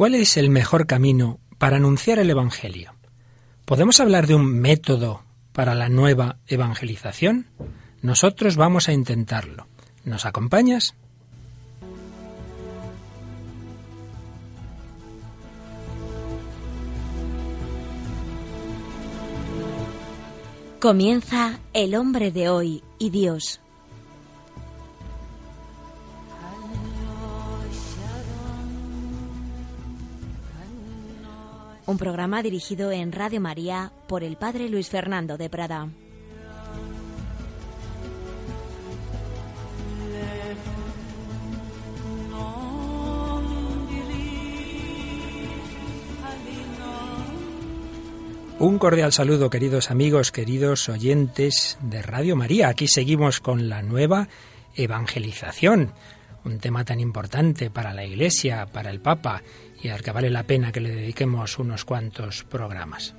¿Cuál es el mejor camino para anunciar el Evangelio? ¿Podemos hablar de un método para la nueva evangelización? Nosotros vamos a intentarlo. ¿Nos acompañas? Comienza El hombre de hoy y Dios. Un programa dirigido en Radio María por el Padre Luis Fernando de Prada. Un cordial saludo, queridos amigos, queridos oyentes de Radio María. Aquí seguimos con la nueva evangelización, un tema tan importante para la Iglesia, para el Papa, y al que vale la pena que le dediquemos unos cuantos programas.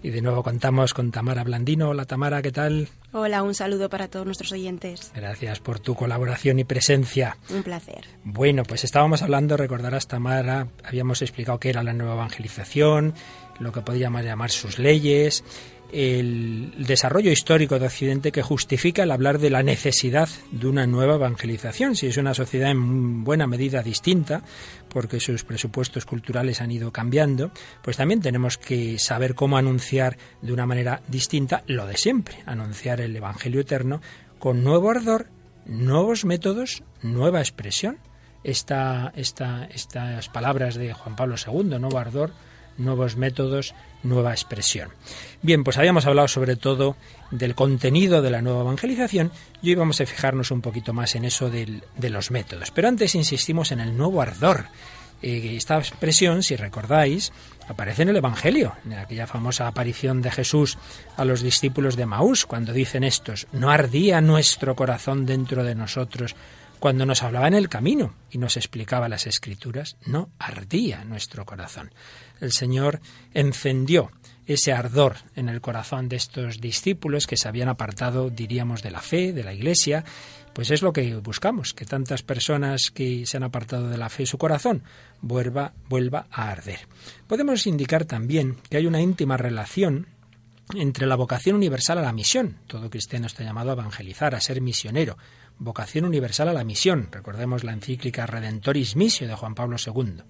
Y de nuevo contamos con Tamara Blandino. Hola Tamara, ¿qué tal? Hola, un saludo para todos nuestros oyentes. Gracias por tu colaboración y presencia. Un placer. Bueno, pues estábamos hablando, recordarás Tamara, habíamos explicado qué era la nueva evangelización, lo que podríamos llamar sus leyes, el desarrollo histórico de Occidente que justifica el hablar de la necesidad de una nueva evangelización. Si es una sociedad en buena medida distinta, porque sus presupuestos culturales han ido cambiando, pues también tenemos que saber cómo anunciar de una manera distinta lo de siempre, anunciar el Evangelio eterno con nuevo ardor, nuevos métodos, nueva expresión. Esta, esta, estas palabras de Juan Pablo II, nuevo ardor, nuevos métodos, nueva expresión. Bien, pues habíamos hablado sobre todo del contenido de la nueva evangelización y hoy vamos a fijarnos un poquito más en eso de los métodos. Pero antes insistimos en el nuevo ardor. Eh, esta expresión, si recordáis, aparece en el Evangelio, en aquella famosa aparición de Jesús a los discípulos de Maús, cuando dicen estos, no ardía nuestro corazón dentro de nosotros cuando nos hablaba en el camino y nos explicaba las escrituras, no ardía nuestro corazón el Señor encendió ese ardor en el corazón de estos discípulos que se habían apartado, diríamos, de la fe, de la Iglesia, pues es lo que buscamos, que tantas personas que se han apartado de la fe, su corazón vuelva, vuelva a arder. Podemos indicar también que hay una íntima relación entre la vocación universal a la misión. Todo cristiano está llamado a evangelizar, a ser misionero. Vocación universal a la misión. Recordemos la encíclica Redentoris Missio de Juan Pablo II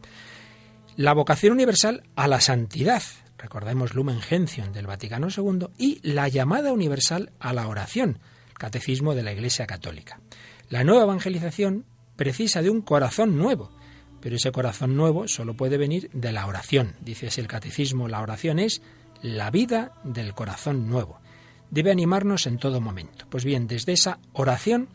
la vocación universal a la santidad, recordemos Lumen Gentium del Vaticano II, y la llamada universal a la oración, catecismo de la Iglesia Católica. La nueva evangelización precisa de un corazón nuevo, pero ese corazón nuevo solo puede venir de la oración. Dice el catecismo, la oración es la vida del corazón nuevo. Debe animarnos en todo momento. Pues bien, desde esa oración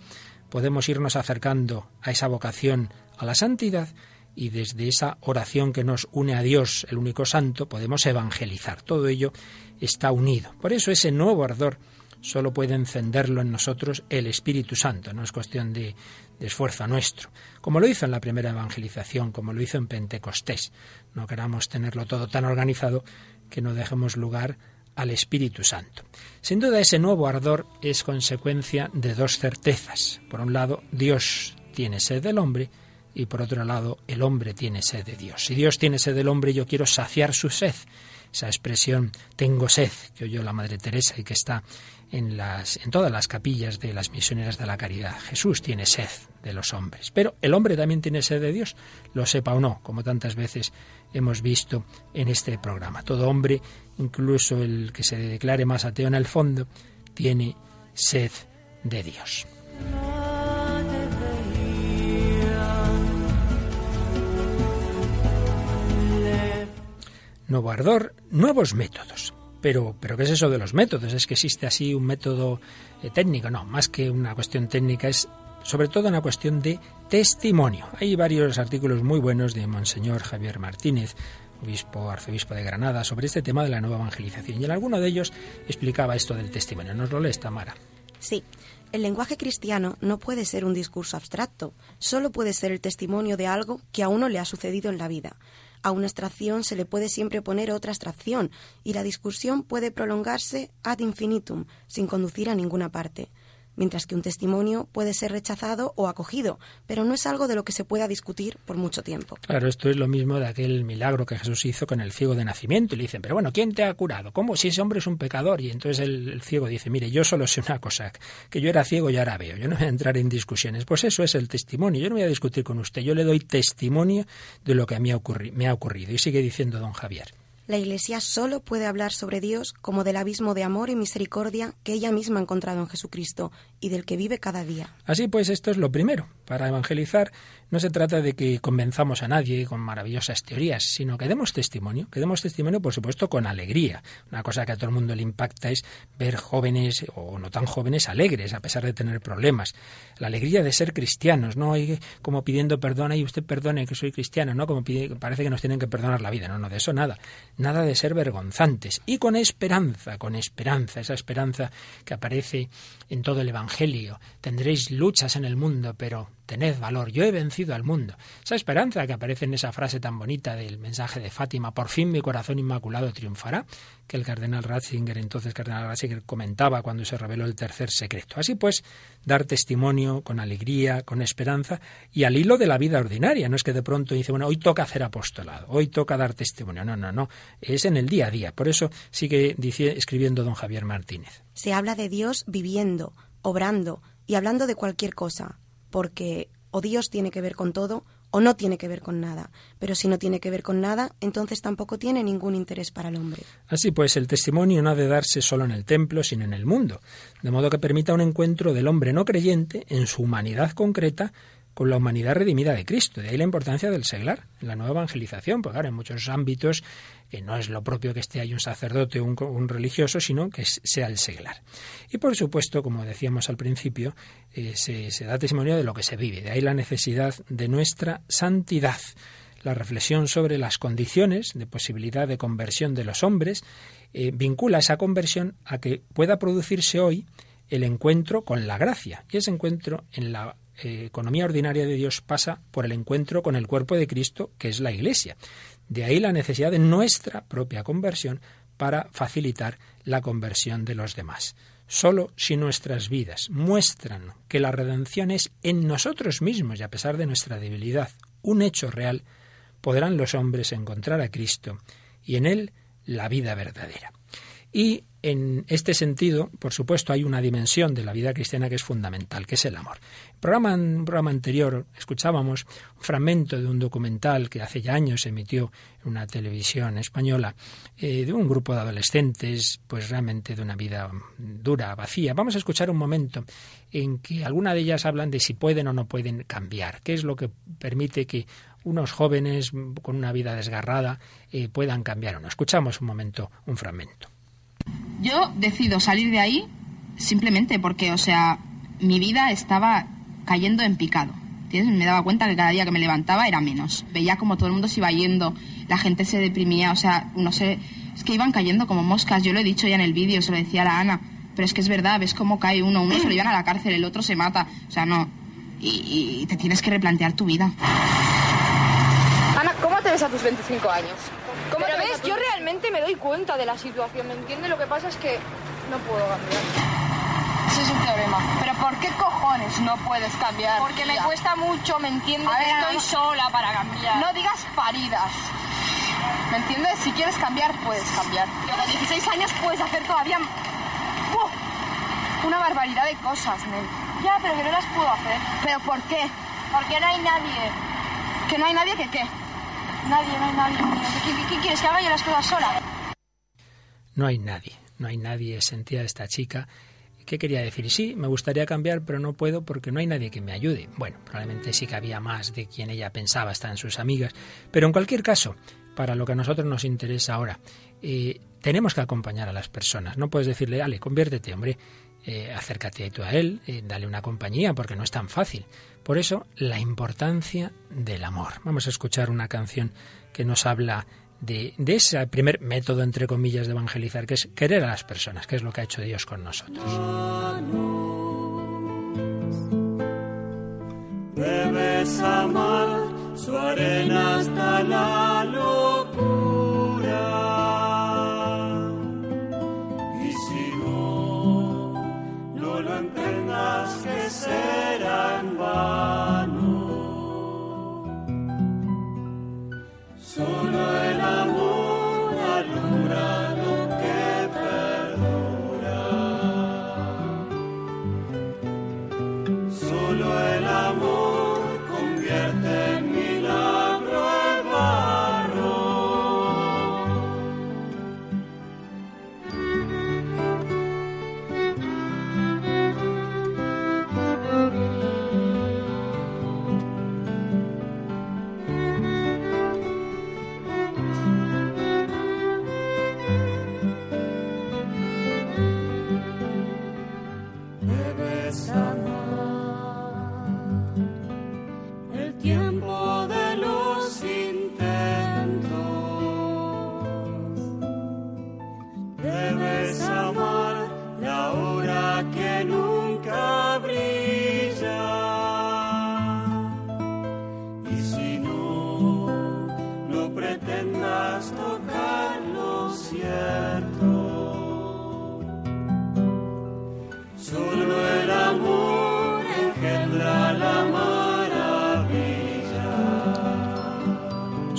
podemos irnos acercando a esa vocación a la santidad y desde esa oración que nos une a Dios, el único santo, podemos evangelizar. Todo ello está unido. Por eso ese nuevo ardor solo puede encenderlo en nosotros el Espíritu Santo, no es cuestión de, esfuerzo nuestro, como lo hizo en la primera evangelización, como lo hizo en Pentecostés. No queramos tenerlo todo tan organizado que no dejemos lugar al Espíritu Santo. Sin duda ese nuevo ardor es consecuencia de dos certezas. Por un lado, Dios tiene sed del hombre, y por otro lado el hombre tiene sed de Dios. Si Dios tiene sed del hombre, yo quiero saciar su sed. Esa expresión tengo sed que oyó la Madre Teresa y que está en, las, en todas las capillas de las misioneras de la caridad. Jesús tiene sed de los hombres, pero el hombre también tiene sed de Dios, lo sepa o no, como tantas veces hemos visto en este programa. Todo hombre, incluso el que se declare más ateo en el fondo, tiene sed de Dios. Nuevo ardor, nuevos métodos. Pero, pero ¿qué es eso de los métodos? ¿Es que existe así un método eh, técnico? No, más que una cuestión técnica es sobre todo una cuestión de testimonio. Hay varios artículos muy buenos de Monseñor Javier Martínez, obispo, arzobispo de Granada, sobre este tema de la nueva evangelización. Y en alguno de ellos explicaba esto del testimonio. ¿Nos lo lees, Tamara? Sí. El lenguaje cristiano no puede ser un discurso abstracto, solo puede ser el testimonio de algo que a uno le ha sucedido en la vida, A una abstracción se le puede siempre poner otra abstracción y la discusión puede prolongarse ad infinitum sin conducir a ninguna parte mientras que un testimonio puede ser rechazado o acogido, pero no es algo de lo que se pueda discutir por mucho tiempo. Claro, esto es lo mismo de aquel milagro que Jesús hizo con el ciego de nacimiento. Y le dicen, pero bueno, ¿quién te ha curado? ¿Cómo? Si ese hombre es un pecador. Y entonces el, ciego dice, mire, yo solo sé una cosa, que yo era ciego y ahora veo. Yo no voy a entrar en discusiones. Pues eso es el testimonio. Yo no voy a discutir con usted. Yo le doy testimonio de lo que a mí me ha ocurrido. Y sigue diciendo don Javier. La Iglesia solo puede hablar sobre Dios como del abismo de amor y misericordia que ella misma ha encontrado en Jesucristo y del que vive cada día. Así pues, esto es lo primero. Para evangelizar no se trata de que convenzamos a nadie con maravillosas teorías, sino que demos testimonio, que demos testimonio, por supuesto, con alegría. Una cosa que a todo el mundo le impacta es ver jóvenes o no tan jóvenes alegres, a pesar de tener problemas. La alegría de ser cristianos, no hay como pidiendo perdón, y usted perdone que soy cristiano, no como parece que nos tienen que perdonar la vida, no, no, de eso nada nada de ser vergonzantes, y con esperanza, con esperanza, esa esperanza que aparece en todo el Evangelio. Tendréis luchas en el mundo, pero tened valor, yo he vencido al mundo. Esa esperanza que aparece en esa frase tan bonita del mensaje de Fátima, por fin mi corazón inmaculado triunfará, que el cardenal Ratzinger, entonces cardenal Ratzinger, comentaba cuando se reveló el tercer secreto. Así pues, dar testimonio con alegría, con esperanza y al hilo de la vida ordinaria. No es que de pronto dice, bueno, hoy toca hacer apostolado, hoy toca dar testimonio. No, no, no. Es en el día a día. Por eso sigue escribiendo don Javier Martínez. Se habla de Dios viviendo, obrando y hablando de cualquier cosa porque o Dios tiene que ver con todo o no tiene que ver con nada. Pero si no tiene que ver con nada, entonces tampoco tiene ningún interés para el hombre. Así pues, el testimonio no ha de darse solo en el templo, sino en el mundo, de modo que permita un encuentro del hombre no creyente en su humanidad concreta con la humanidad redimida de Cristo. De ahí la importancia del seglar, en la nueva evangelización, porque ahora en muchos ámbitos que no es lo propio que esté ahí un sacerdote o un, religioso, sino que sea el seglar. Y por supuesto, como decíamos al principio, eh, se, da testimonio de lo que se vive. De ahí la necesidad de nuestra santidad. La reflexión sobre las condiciones de posibilidad de conversión de los hombres eh, vincula esa conversión a que pueda producirse hoy el encuentro con la gracia. Y ese encuentro en la eh, economía ordinaria de Dios pasa por el encuentro con el cuerpo de Cristo, que es la Iglesia. De ahí la necesidad de nuestra propia conversión para facilitar la conversión de los demás. Solo si nuestras vidas muestran que la redención es en nosotros mismos y a pesar de nuestra debilidad un hecho real, podrán los hombres encontrar a Cristo y en él la vida verdadera. Y en este sentido, por supuesto, hay una dimensión de la vida cristiana que es fundamental, que es el amor. En programa, un programa anterior escuchábamos un fragmento de un documental que hace ya años se emitió en una televisión española eh, de un grupo de adolescentes, pues realmente de una vida dura, vacía. Vamos a escuchar un momento en que alguna de ellas hablan de si pueden o no pueden cambiar, qué es lo que permite que unos jóvenes con una vida desgarrada eh, puedan cambiar o no. Escuchamos un momento, un fragmento. Yo decido salir de ahí simplemente porque, o sea, mi vida estaba cayendo en picado. ¿Entiendes? Me daba cuenta que cada día que me levantaba era menos. Veía como todo el mundo se iba yendo, la gente se deprimía, o sea, no sé, es que iban cayendo como moscas. Yo lo he dicho ya en el vídeo, se lo decía a la Ana, pero es que es verdad, ves cómo cae uno, uno se lo llevan a la cárcel, el otro se mata, o sea, no. Y, y te tienes que replantear tu vida. Ana, ¿cómo te ves a tus 25 años? Pero ves, yo realmente me doy cuenta de la situación, ¿me entiendes? Lo que pasa es que no puedo cambiar. Ese es un problema. Pero ¿por qué cojones no puedes cambiar? Porque me cuesta mucho, ¿me entiendes? A ver, Estoy no- sola para cambiar. No digas paridas. ¿Me entiendes? Si quieres cambiar, puedes cambiar. A los 16 años puedes hacer todavía ¡Uf! una barbaridad de cosas, Nel. Ya, pero que no las puedo hacer. ¿Pero por qué? Porque no hay nadie. ¿Que no hay nadie que qué? Nadie, no hay nadie. ¿Qué, quieres? ¿Que haga yo las cosas sola? No hay nadie, no hay nadie, sentía esta chica. ¿Qué quería decir? Sí, me gustaría cambiar, pero no puedo porque no hay nadie que me ayude. Bueno, probablemente sí que había más de quien ella pensaba, están sus amigas. Pero en cualquier caso, para lo que a nosotros nos interesa ahora, eh, tenemos que acompañar a las personas. No puedes decirle, dale, conviértete, hombre, eh, acércate tú a él, eh, dale una compañía, porque no es tan fácil. Por eso, la importancia del amor. Vamos a escuchar una canción que nos habla de, ese primer método, entre comillas, de evangelizar, que es querer a las personas, que es lo que ha hecho Dios con nosotros.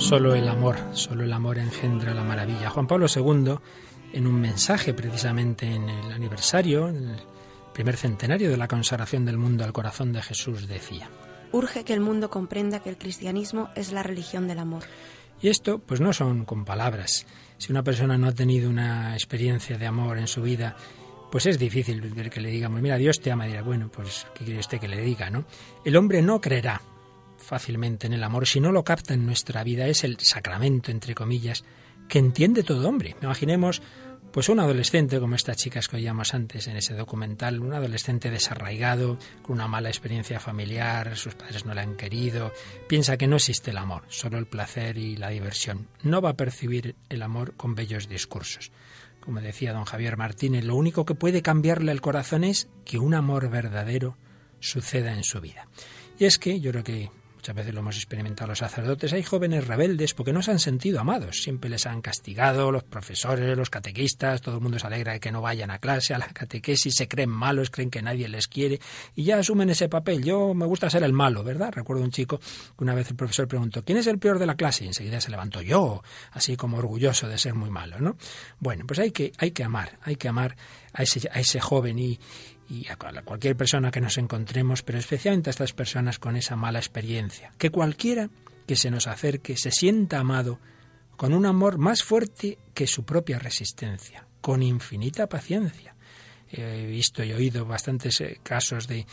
Solo el amor, solo el amor engendra la maravilla. Juan Pablo II, en un mensaje precisamente en el aniversario, en el primer centenario de la consagración del mundo al corazón de Jesús, decía. Urge que el mundo comprenda que el cristianismo es la religión del amor. Y esto, pues no son con palabras. Si una persona no ha tenido una experiencia de amor en su vida, pues es difícil ver que le digamos, mira, Dios te ama. Y dirá, bueno, pues, ¿qué quiere usted que le diga, no? El hombre no creerá fácilmente en el amor si no lo capta en nuestra vida. Es el sacramento, entre comillas, que entiende todo hombre. Imaginemos, pues, un adolescente como estas chicas que oíamos antes en ese documental, un adolescente desarraigado, con una mala experiencia familiar, sus padres no le han querido, piensa que no existe el amor, solo el placer y la diversión. No va a percibir el amor con bellos discursos. Como decía don Javier Martínez, lo único que puede cambiarle el corazón es que un amor verdadero suceda en su vida. Y es que yo creo que muchas veces lo hemos experimentado los sacerdotes, hay jóvenes rebeldes porque no se han sentido amados, siempre les han castigado los profesores, los catequistas, todo el mundo se alegra de que no vayan a clase, a la catequesis, se creen malos, creen que nadie les quiere y ya asumen ese papel. Yo me gusta ser el malo, ¿verdad? Recuerdo un chico que una vez el profesor preguntó, ¿quién es el peor de la clase? Y enseguida se levantó yo, así como orgulloso de ser muy malo, ¿no? Bueno, pues hay que, hay que amar, hay que amar a ese, a ese joven y, y a cualquier persona que nos encontremos, pero especialmente a estas personas con esa mala experiencia. Que cualquiera que se nos acerque se sienta amado con un amor más fuerte que su propia resistencia, con infinita paciencia. He visto y oído bastantes eh, casos de,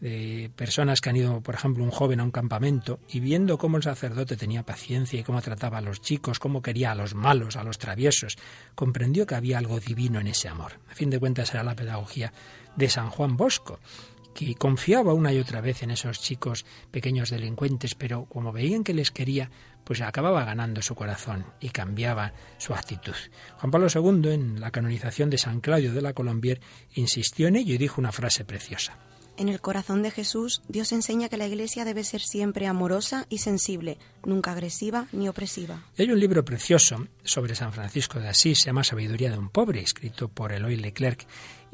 de personas que han ido, por ejemplo, un joven a un campamento y viendo cómo el sacerdote tenía paciencia y cómo trataba a los chicos, cómo quería a los malos, a los traviesos, comprendió que había algo divino en ese amor. A fin de cuentas era la pedagogía de San Juan Bosco, que confiaba una y otra vez en esos chicos pequeños delincuentes, pero como veían que les quería, pues acababa ganando su corazón y cambiaba su actitud. Juan Pablo II, en la canonización de San Claudio de la Colombier, insistió en ello y dijo una frase preciosa. En el corazón de Jesús, Dios enseña que la Iglesia debe ser siempre amorosa y sensible, nunca agresiva ni opresiva. Y hay un libro precioso sobre San Francisco de Asís, se llama Sabiduría de un pobre, escrito por Eloy Leclerc,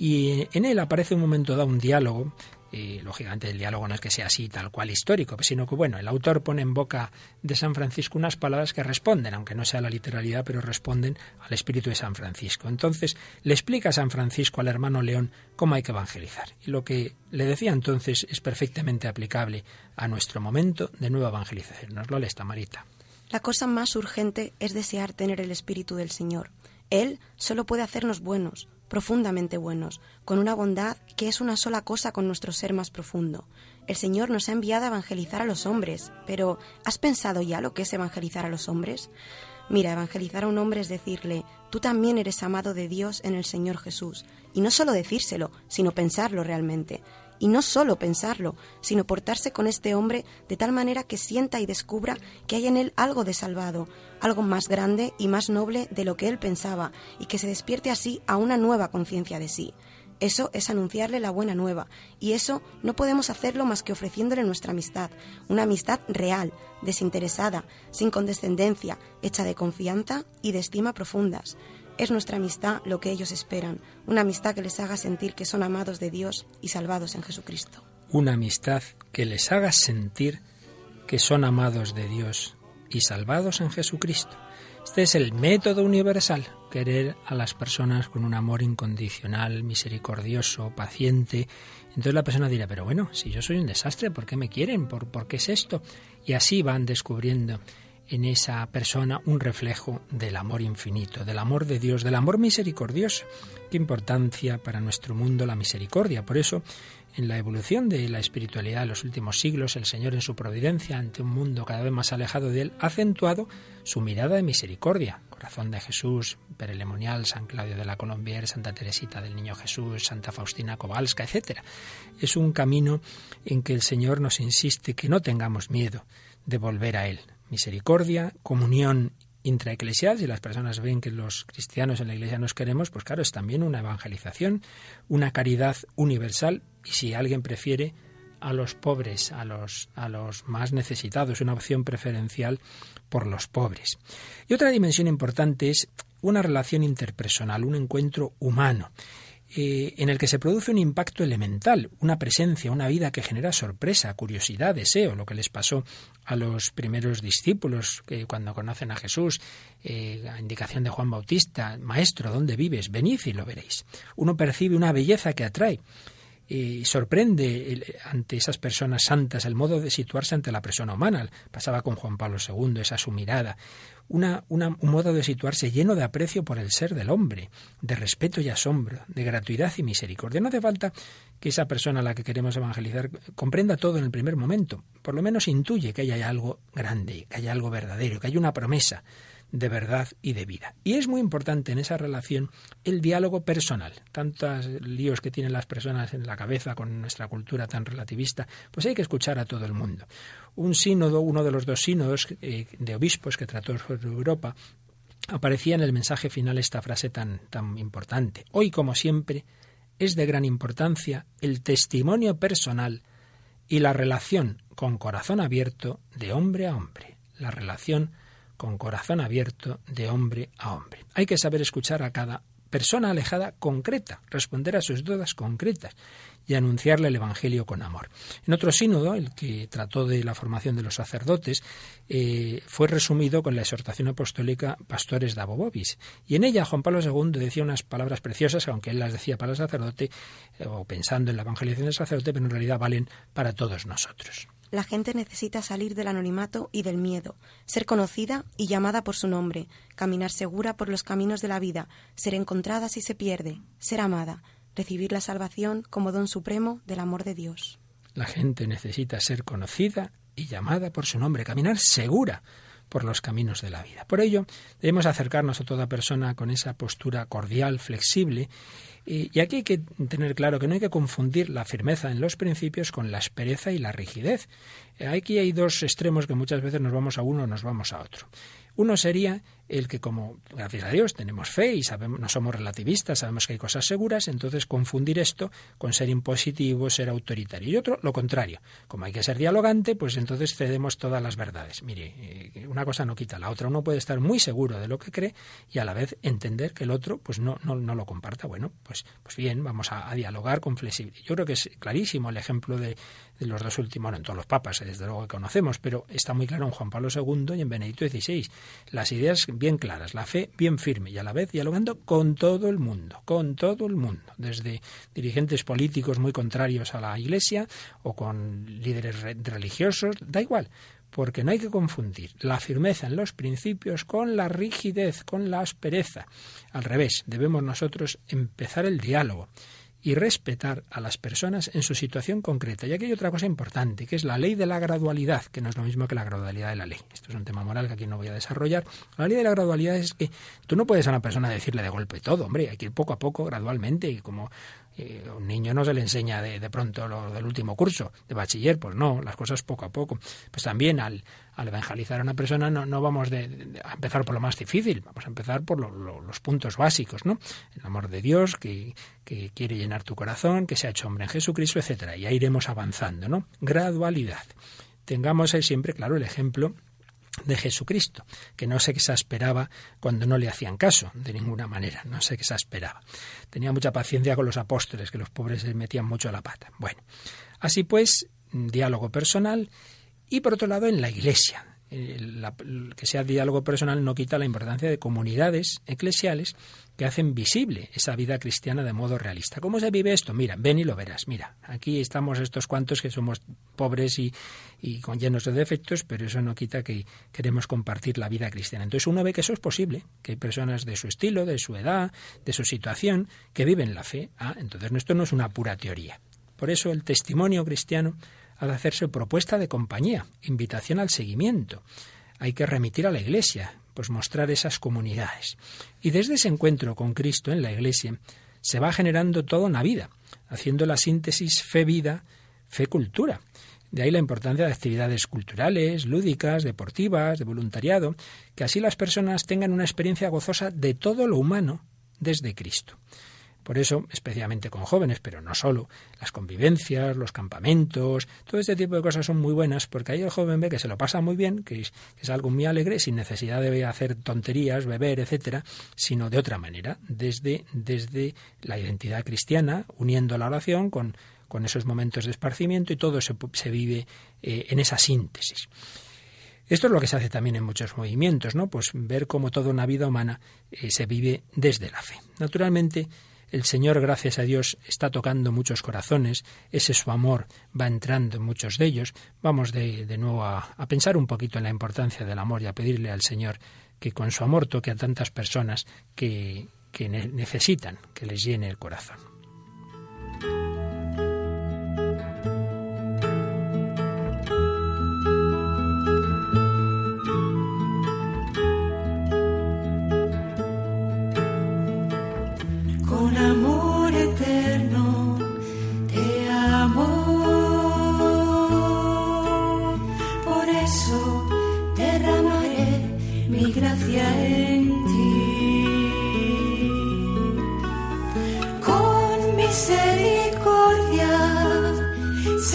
y en él aparece un momento dado un diálogo y lógicamente el diálogo no es que sea así tal cual histórico, sino que bueno, el autor pone en boca de San Francisco unas palabras que responden, aunque no sea la literalidad, pero responden al espíritu de San Francisco. Entonces le explica San Francisco al hermano León cómo hay que evangelizar. Y lo que le decía entonces es perfectamente aplicable a nuestro momento de nueva evangelización. Nos lo lee esta Marita. La cosa más urgente es desear tener el espíritu del Señor. Él solo puede hacernos buenos, profundamente buenos, con una bondad que es una sola cosa con nuestro ser más profundo. El Señor nos ha enviado a evangelizar a los hombres, pero ¿has pensado ya lo que es evangelizar a los hombres? Mira, evangelizar a un hombre es decirle, tú también eres amado de Dios en el Señor Jesús. Y no solo decírselo, sino pensarlo realmente. Y no solo pensarlo, sino portarse con este hombre de tal manera que sienta y descubra que hay en él algo de salvado, algo más grande y más noble de lo que él pensaba, y que se despierte así a una nueva conciencia de sí. Eso es anunciarle la buena nueva, y eso no podemos hacerlo más que ofreciéndole nuestra amistad, una amistad real, desinteresada, sin condescendencia, hecha de confianza y de estima profundas. Es nuestra amistad lo que ellos esperan, una amistad que les haga sentir que son amados de Dios y salvados en Jesucristo. Una amistad que les haga sentir que son amados de Dios y salvados en Jesucristo. Este es el método universal, querer a las personas con un amor incondicional, misericordioso, paciente. Entonces la persona dirá, pero bueno, si yo soy un desastre, ¿por qué me quieren? ¿Por, ¿Por qué es esto? Y así van descubriendo en esa persona un reflejo del amor infinito, del amor de Dios, del amor misericordioso. Qué importancia para nuestro mundo la misericordia. Por eso, en la evolución de la espiritualidad de los últimos siglos, el Señor en su providencia ante un mundo cada vez más alejado de Él, ha acentuado su mirada de misericordia. Corazón de Jesús, Perelemonial, San Claudio de la Colombier, Santa Teresita del Niño Jesús, Santa Faustina Kowalska, etc. Es un camino en que el Señor nos insiste que no tengamos miedo de volver a Él. Misericordia, comunión intraeclesial, si las personas ven que los cristianos en la iglesia nos queremos, pues claro, es también una evangelización, una caridad universal y si alguien prefiere a los pobres, a los, a los más necesitados, una opción preferencial por los pobres. Y otra dimensión importante es una relación interpersonal, un encuentro humano. Eh, en el que se produce un impacto elemental, una presencia, una vida que genera sorpresa, curiosidad, deseo, lo que les pasó a los primeros discípulos cuando conocen a Jesús, eh, a indicación de Juan Bautista, Maestro, ¿dónde vives? Venid y lo veréis. Uno percibe una belleza que atrae y sorprende ante esas personas santas el modo de situarse ante la persona humana. Pasaba con Juan Pablo II, esa su mirada, una, un modo de situarse lleno de aprecio por el ser del hombre, de respeto y asombro, de gratuidad y misericordia. No hace falta que esa persona a la que queremos evangelizar comprenda todo en el primer momento. Por lo menos intuye que hay algo grande, que hay algo verdadero, que hay una promesa de verdad y de vida. Y es muy importante en esa relación el diálogo personal. Tantos líos que tienen las personas en la cabeza con nuestra cultura tan relativista, pues hay que escuchar a todo el mundo. Un sínodo, uno de los dos sínodos eh, de obispos que trató sobre Europa, aparecía en el mensaje final esta frase tan, tan importante. Hoy, como siempre, es de gran importancia el testimonio personal y la relación con corazón abierto de hombre a hombre. La relación con corazón abierto de hombre a hombre. Hay que saber escuchar a cada persona alejada concreta, responder a sus dudas concretas y anunciarle el Evangelio con amor. En otro sínodo, el que trató de la formación de los sacerdotes, eh, fue resumido con la exhortación apostólica Pastores da Bobobis. Y en ella Juan Pablo II decía unas palabras preciosas, aunque él las decía para el sacerdote, eh, o pensando en la evangelización del sacerdote, pero en realidad valen para todos nosotros. La gente necesita salir del anonimato y del miedo, ser conocida y llamada por su nombre, caminar segura por los caminos de la vida, ser encontrada si se pierde, ser amada, recibir la salvación como don supremo del amor de Dios. La gente necesita ser conocida y llamada por su nombre, caminar segura por los caminos de la vida. Por ello, debemos acercarnos a toda persona con esa postura cordial, flexible y aquí hay que tener claro que no hay que confundir la firmeza en los principios con la aspereza y la rigidez. Aquí hay dos extremos que muchas veces nos vamos a uno o nos vamos a otro. Uno sería el que como, gracias a Dios, tenemos fe y sabemos, no somos relativistas, sabemos que hay cosas seguras, entonces confundir esto con ser impositivo, ser autoritario. Y otro, lo contrario. Como hay que ser dialogante, pues entonces cedemos todas las verdades. Mire, eh, una cosa no quita la otra. Uno puede estar muy seguro de lo que cree y a la vez entender que el otro pues no, no, no lo comparta. Bueno, pues, pues bien, vamos a, dialogar con flexibilidad. Yo creo que es clarísimo el ejemplo de, de los dos últimos, no en todos los papas, desde luego que conocemos, pero está muy claro en Juan Pablo II y en Benedicto XVI. Las ideas bien claras, la fe bien firme y a la vez dialogando con todo el mundo, con todo el mundo, desde dirigentes políticos muy contrarios a la Iglesia o con líderes religiosos, da igual, porque no hay que confundir la firmeza en los principios con la rigidez, con la aspereza. Al revés, debemos nosotros empezar el diálogo y respetar a las personas en su situación concreta. Y aquí hay otra cosa importante, que es la ley de la gradualidad, que no es lo mismo que la gradualidad de la ley. Esto es un tema moral que aquí no voy a desarrollar. La ley de la gradualidad es que tú no puedes a una persona decirle de golpe todo, hombre, hay que ir poco a poco, gradualmente, y como un niño no se le enseña de, de, pronto lo del último curso de bachiller, pues no, las cosas poco a poco. Pues también al, al evangelizar a una persona no, no vamos de, a empezar por lo más difícil, vamos a empezar por los puntos básicos, ¿no? El amor de Dios que, que quiere llenar tu corazón, que se ha hecho hombre en Jesucristo, etcétera. Y ahí iremos avanzando, ¿no? Gradualidad. Tengamos ahí siempre, claro, el ejemplo de Jesucristo, que no se exasperaba cuando no le hacían caso, de ninguna manera, no se exasperaba. Tenía mucha paciencia con los apóstoles, que los pobres se metían mucho a la pata. Bueno, así pues, diálogo personal y por otro lado en la Iglesia. que sea diálogo personal no quita la importancia de comunidades eclesiales que hacen visible esa vida cristiana de modo realista. ¿Cómo se vive esto? Mira, ven y lo verás. Mira, aquí estamos estos cuantos que somos pobres y, con llenos de defectos, pero eso no quita que queremos compartir la vida cristiana. Entonces uno ve que eso es posible, que hay personas de su estilo, de su edad, de su situación, que viven la fe. Ah, entonces esto no es una pura teoría. Por eso el testimonio cristiano ha de hacerse propuesta de compañía, invitación al seguimiento. Hay que remitir a la Iglesia, pues mostrar esas comunidades. Y desde ese encuentro con Cristo en la Iglesia se va generando toda una vida, haciendo la síntesis fe-vida, fe-cultura. De ahí la importancia de actividades culturales, lúdicas, deportivas, de voluntariado, que así las personas tengan una experiencia gozosa de todo lo humano desde Cristo. Por eso, especialmente con jóvenes, pero no solo, las convivencias, los campamentos, todo este tipo de cosas son muy buenas porque ahí el joven ve que se lo pasa muy bien, que es, algo muy alegre, sin necesidad de hacer tonterías, beber, etcétera, sino de otra manera, desde, desde la identidad cristiana, uniendo la oración con, con esos momentos de esparcimiento y todo se, se vive eh, en esa síntesis. Esto es lo que se hace también en muchos movimientos, ¿no? Pues ver cómo toda una vida humana eh, se vive desde la fe. Naturalmente, el Señor, gracias a Dios, está tocando muchos corazones, ese su amor va entrando en muchos de ellos. Vamos de, nuevo a, a pensar un poquito en la importancia del amor y a pedirle al Señor que con su amor toque a tantas personas que, que necesitan que les llene el corazón.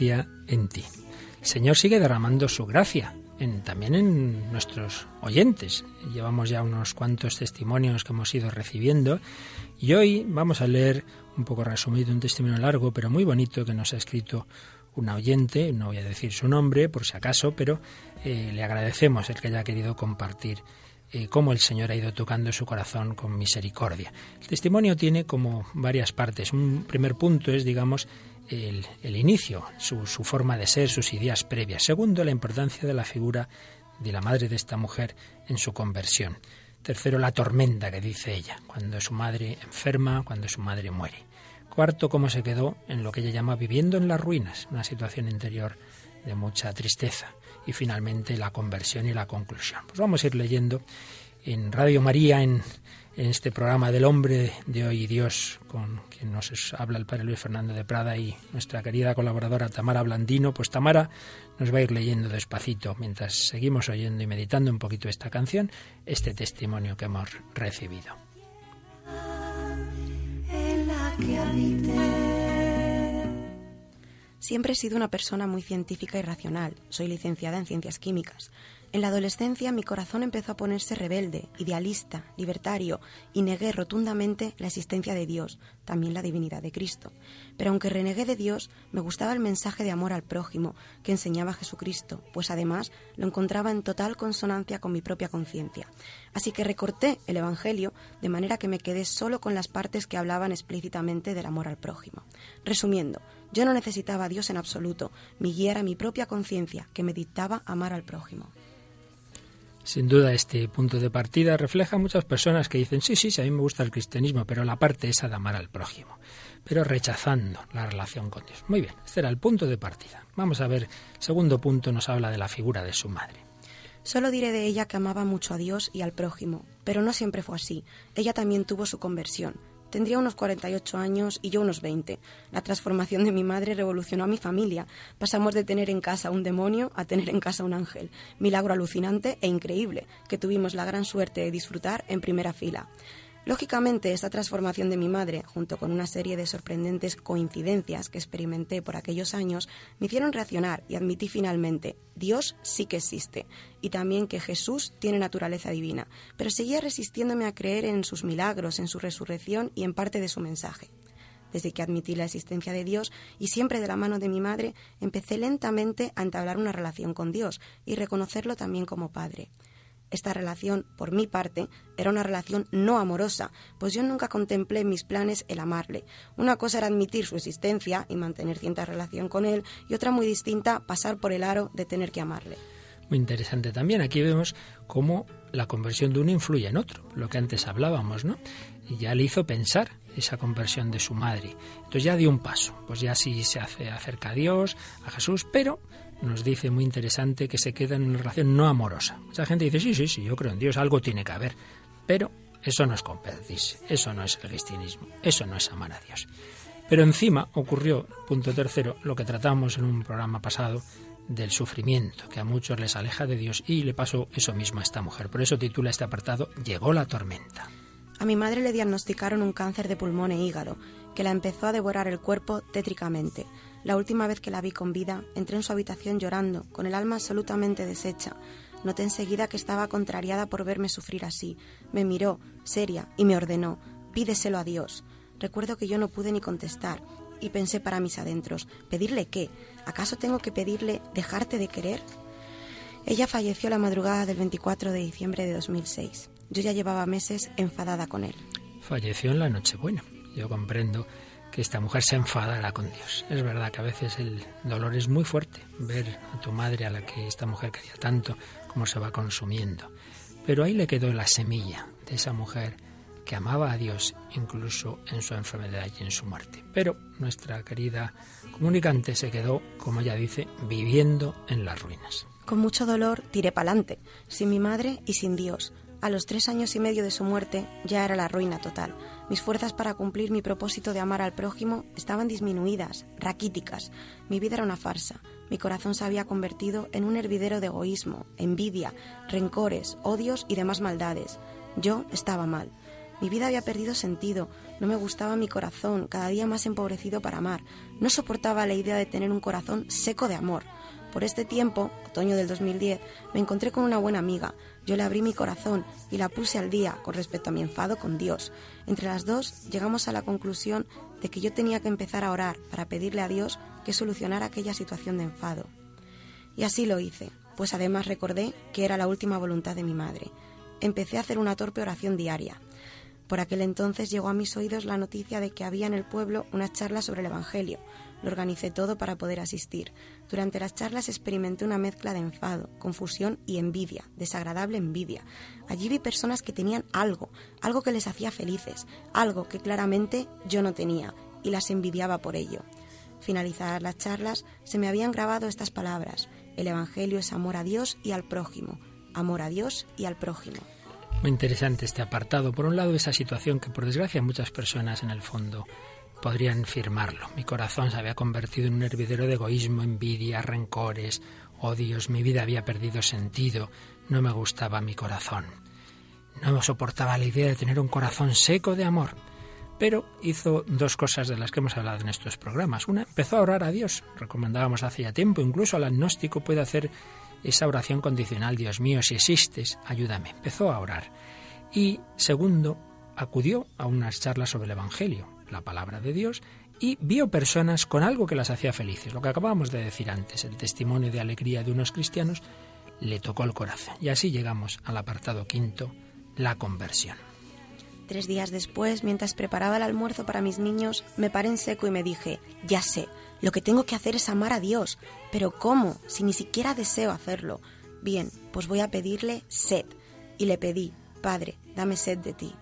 en ti. El Señor sigue derramando su gracia en, también en nuestros oyentes. Llevamos ya unos cuantos testimonios que hemos ido recibiendo y hoy vamos a leer un poco resumido un testimonio largo pero muy bonito que nos ha escrito una oyente, no voy a decir su nombre por si acaso, pero eh, le agradecemos el que haya querido compartir eh, cómo el Señor ha ido tocando su corazón con misericordia. El testimonio tiene como varias partes. Un primer punto es, digamos, el, inicio, su, su, forma de ser, sus ideas previas. Segundo, la importancia de la figura de la madre de esta mujer en su conversión. Tercero, la tormenta que dice ella, cuando su madre enferma, cuando su madre muere. Cuarto, cómo se quedó en lo que ella llama viviendo en las ruinas, una situación interior de mucha tristeza y finalmente la conversión y la conclusión. Pues vamos a ir leyendo en Radio María, en, este programa del hombre de hoy Dios, con quien nos habla el Padre Luis Fernando de Prada y nuestra querida colaboradora Tamara Blandino. Pues Tamara nos va a ir leyendo despacito mientras seguimos oyendo y meditando un poquito esta canción, este testimonio que hemos recibido. Siempre he sido una persona muy científica y racional. Soy licenciada en ciencias químicas. En la adolescencia mi corazón empezó a ponerse rebelde, idealista, libertario, y negué rotundamente la existencia de Dios, también la divinidad de Cristo. Pero aunque renegué de Dios, me gustaba el mensaje de amor al prójimo que enseñaba Jesucristo, pues además lo encontraba en total consonancia con mi propia conciencia. Así que recorté el Evangelio de manera que me quedé solo con las partes que hablaban explícitamente del amor al prójimo. Resumiendo, yo no necesitaba a Dios en absoluto, mi guía era mi propia conciencia que me dictaba amar al prójimo. Sin duda, este punto de partida refleja a muchas personas que dicen, sí, sí, sí, a mí me gusta el cristianismo, pero la parte esa de amar al prójimo, pero rechazando la relación con Dios. Muy bien, este era el punto de partida. Vamos a ver, segundo punto nos habla de la figura de su madre. Solo diré de ella que amaba mucho a Dios y al prójimo, pero no siempre fue así. Ella también tuvo su conversión. Tendría unos 48 años y yo unos 20. La transformación de mi madre revolucionó a mi familia. Pasamos de tener en casa un demonio a tener en casa un ángel. Milagro alucinante e increíble, que tuvimos la gran suerte de disfrutar en primera fila. Lógicamente, esta transformación de mi madre, junto con una serie de sorprendentes coincidencias que experimenté por aquellos años, me hicieron reaccionar y admití finalmente, Dios sí que existe, y también que Jesús tiene naturaleza divina, pero seguía resistiéndome a creer en sus milagros, en su resurrección y en parte de su mensaje. Desde que admití la existencia de Dios y siempre de la mano de mi madre, empecé lentamente a entablar una relación con Dios y reconocerlo también como Padre. Esta relación, por mi parte, era una relación no amorosa, pues yo nunca contemplé en mis planes el amarle. Una cosa era admitir su existencia y mantener cierta relación con él, y otra muy distinta, pasar por el aro de tener que amarle. Muy interesante también. Aquí vemos cómo la conversión de uno influye en otro, lo que antes hablábamos, ¿no? Y ya le hizo pensar esa conversión de su madre. Entonces ya dio un paso, pues ya sí se hace acerca a Dios, a Jesús, pero nos dice muy interesante que se queda en una relación no amorosa. Mucha gente dice, sí, sí, sí, yo creo en Dios, algo tiene que haber. Pero eso no es competirse, eso no es el cristianismo, eso no es amar a Dios. Pero encima ocurrió, punto tercero, lo que tratamos en un programa pasado del sufrimiento, que a muchos les aleja de Dios, y le pasó eso mismo a esta mujer. Por eso titula este apartado Llegó la tormenta. A mi madre le diagnosticaron un cáncer de pulmón e hígado, que la empezó a devorar el cuerpo tétricamente. La última vez que la vi con vida, entré en su habitación llorando, con el alma absolutamente deshecha. Noté enseguida que estaba contrariada por verme sufrir así. Me miró, seria, y me ordenó, pídeselo a Dios. Recuerdo que yo no pude ni contestar, y pensé para mis adentros, ¿pedirle qué? ¿Acaso tengo que pedirle dejarte de querer? Ella falleció la madrugada del 24 de diciembre de 2006. Yo ya llevaba meses enfadada con él. Falleció en la Nochebuena. Yo comprendo esta mujer se enfadara con Dios. Es verdad que a veces el dolor es muy fuerte, ver a tu madre, a la que esta mujer quería tanto, cómo se va consumiendo. Pero ahí le quedó la semilla de esa mujer que amaba a Dios incluso en su enfermedad y en su muerte. Pero nuestra querida comunicante se quedó, como ella dice, viviendo en las ruinas. Con mucho dolor tiré pa'lante, sin mi madre y sin Dios. A los tres años y medio de su muerte ya era la ruina total. Mis fuerzas para cumplir mi propósito de amar al prójimo estaban disminuidas, raquíticas. Mi vida era una farsa. Mi corazón se había convertido en un hervidero de egoísmo, envidia, rencores, odios y demás maldades. Yo estaba mal. Mi vida había perdido sentido, no me gustaba mi corazón, cada día más empobrecido para amar. No soportaba la idea de tener un corazón seco de amor. Por este tiempo, otoño del 2010, me encontré con una buena amiga. Yo le abrí mi corazón y la puse al día con respecto a mi enfado con Dios. Entre las dos llegamos a la conclusión de que yo tenía que empezar a orar para pedirle a Dios que solucionara aquella situación de enfado. Y así lo hice, pues además recordé que era la última voluntad de mi madre. Empecé a hacer una torpe oración diaria. Por aquel entonces llegó a mis oídos la noticia de que había en el pueblo una charla sobre el Evangelio. Lo organicé todo para poder asistir. Durante las charlas experimenté una mezcla de enfado, confusión y envidia, desagradable envidia. Allí vi personas que tenían algo, algo que les hacía felices, algo que claramente yo no tenía, y las envidiaba por ello. Finalizadas las charlas, se me habían grabado estas palabras. El Evangelio es amor a Dios y al prójimo. Amor a Dios y al prójimo. Muy interesante este apartado. Por un lado, esa situación que por desgracia muchas personas en el fondo podrían firmarlo. Mi corazón se había convertido en un hervidero de egoísmo, envidia, rencores, odios. Mi vida había perdido sentido. No me gustaba mi corazón. No me soportaba la idea de tener un corazón seco de amor. Pero hizo dos cosas de las que hemos hablado en estos programas. Una, empezó a orar a Dios. Recomendábamos hace ya tiempo, incluso al agnóstico puede hacer esa oración condicional, Dios mío, si existes, ayúdame. Empezó a orar. Y segundo, acudió a unas charlas sobre el Evangelio, la palabra de Dios, y vio personas con algo que las hacía felices. Lo que acabábamos de decir antes, el testimonio de alegría de unos cristianos, le tocó el corazón. Y así llegamos al apartado quinto, la conversión. Tres días después, mientras preparaba el almuerzo para mis niños, me paré en seco y me dije, ya sé, lo que tengo que hacer es amar a Dios. Pero ¿cómo? Si ni siquiera deseo hacerlo. Bien, pues voy a pedirle sed. Y le pedí, Padre, dame sed de ti.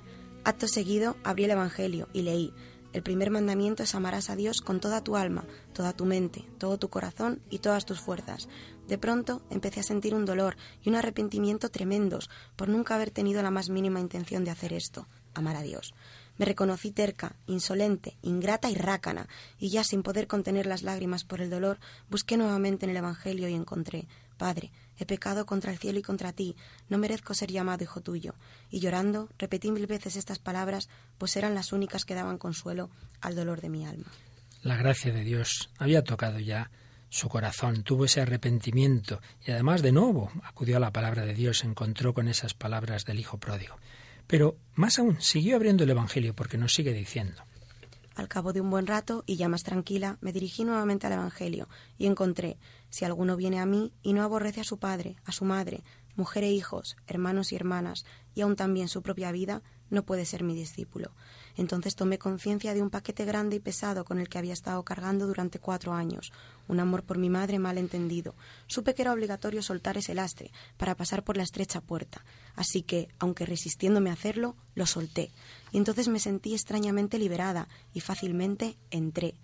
Acto seguido abrí el Evangelio y leí, el primer mandamiento es amarás a Dios con toda tu alma, toda tu mente, todo tu corazón y todas tus fuerzas. De pronto empecé a sentir un dolor y un arrepentimiento tremendos por nunca haber tenido la más mínima intención de hacer esto, amar a Dios. Me reconocí terca, insolente, ingrata y rácana, y ya sin poder contener las lágrimas por el dolor, busqué nuevamente en el Evangelio y encontré, Padre, he pecado contra el cielo y contra ti, no merezco ser llamado hijo tuyo. Y llorando, repetí mil veces estas palabras, pues eran las únicas que daban consuelo al dolor de mi alma. La gracia de Dios había tocado ya su corazón, tuvo ese arrepentimiento y además de nuevo acudió a la palabra de Dios, se encontró con esas palabras del Hijo pródigo. Pero más aún, siguió abriendo el Evangelio porque nos sigue diciendo. Al cabo de un buen rato, y ya más tranquila, me dirigí nuevamente al Evangelio y encontré, si alguno viene a mí y no aborrece a su padre, a su madre, mujer e hijos, hermanos y hermanas, y aun también su propia vida, no puede ser mi discípulo. Entonces tomé conciencia de un paquete grande y pesado con el que había estado cargando durante cuatro años, un amor por mi madre mal entendido. Supe que era obligatorio soltar ese lastre para pasar por la estrecha puerta, así que, aunque resistiéndome a hacerlo, lo solté, y entonces me sentí extrañamente liberada y fácilmente entré.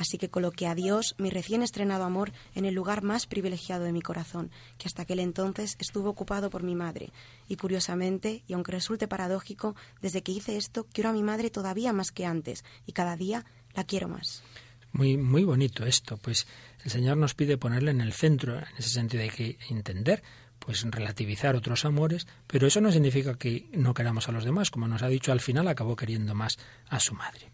Así que coloqué a Dios, mi recién estrenado amor, en el lugar más privilegiado de mi corazón, que hasta aquel entonces estuvo ocupado por mi madre. Y curiosamente, y aunque resulte paradójico, desde que hice esto quiero a mi madre todavía más que antes, y cada día la quiero más. Muy, muy bonito esto, pues el Señor nos pide ponerle en el centro, en ese sentido hay que entender pues relativizar otros amores, pero eso no significa que no queramos a los demás, como nos ha dicho al final, acabó queriendo más a su madre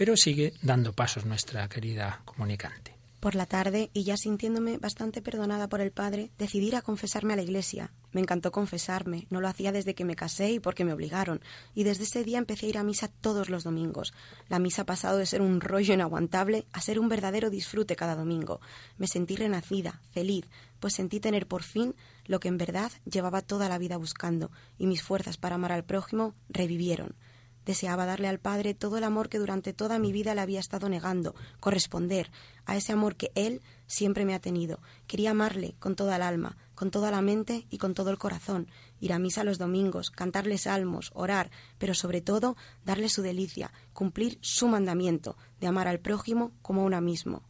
pero sigue dando pasos nuestra querida comunicante. Por la tarde, y ya sintiéndome bastante perdonada por el padre, decidí ir a confesarme a la iglesia. Me encantó confesarme, no lo hacía desde que me casé y porque me obligaron, y desde ese día empecé a ir a misa todos los domingos. La misa ha pasado de ser un rollo inaguantable a ser un verdadero disfrute cada domingo. Me sentí renacida, feliz, pues sentí tener por fin lo que en verdad llevaba toda la vida buscando, y mis fuerzas para amar al prójimo revivieron. Deseaba darle al Padre todo el amor que durante toda mi vida le había estado negando, corresponder a ese amor que Él siempre me ha tenido. Quería amarle con toda el alma, con toda la mente y con todo el corazón, ir a misa los domingos, cantarle salmos, orar, pero sobre todo darle su delicia, cumplir su mandamiento de amar al prójimo como a uno mismo.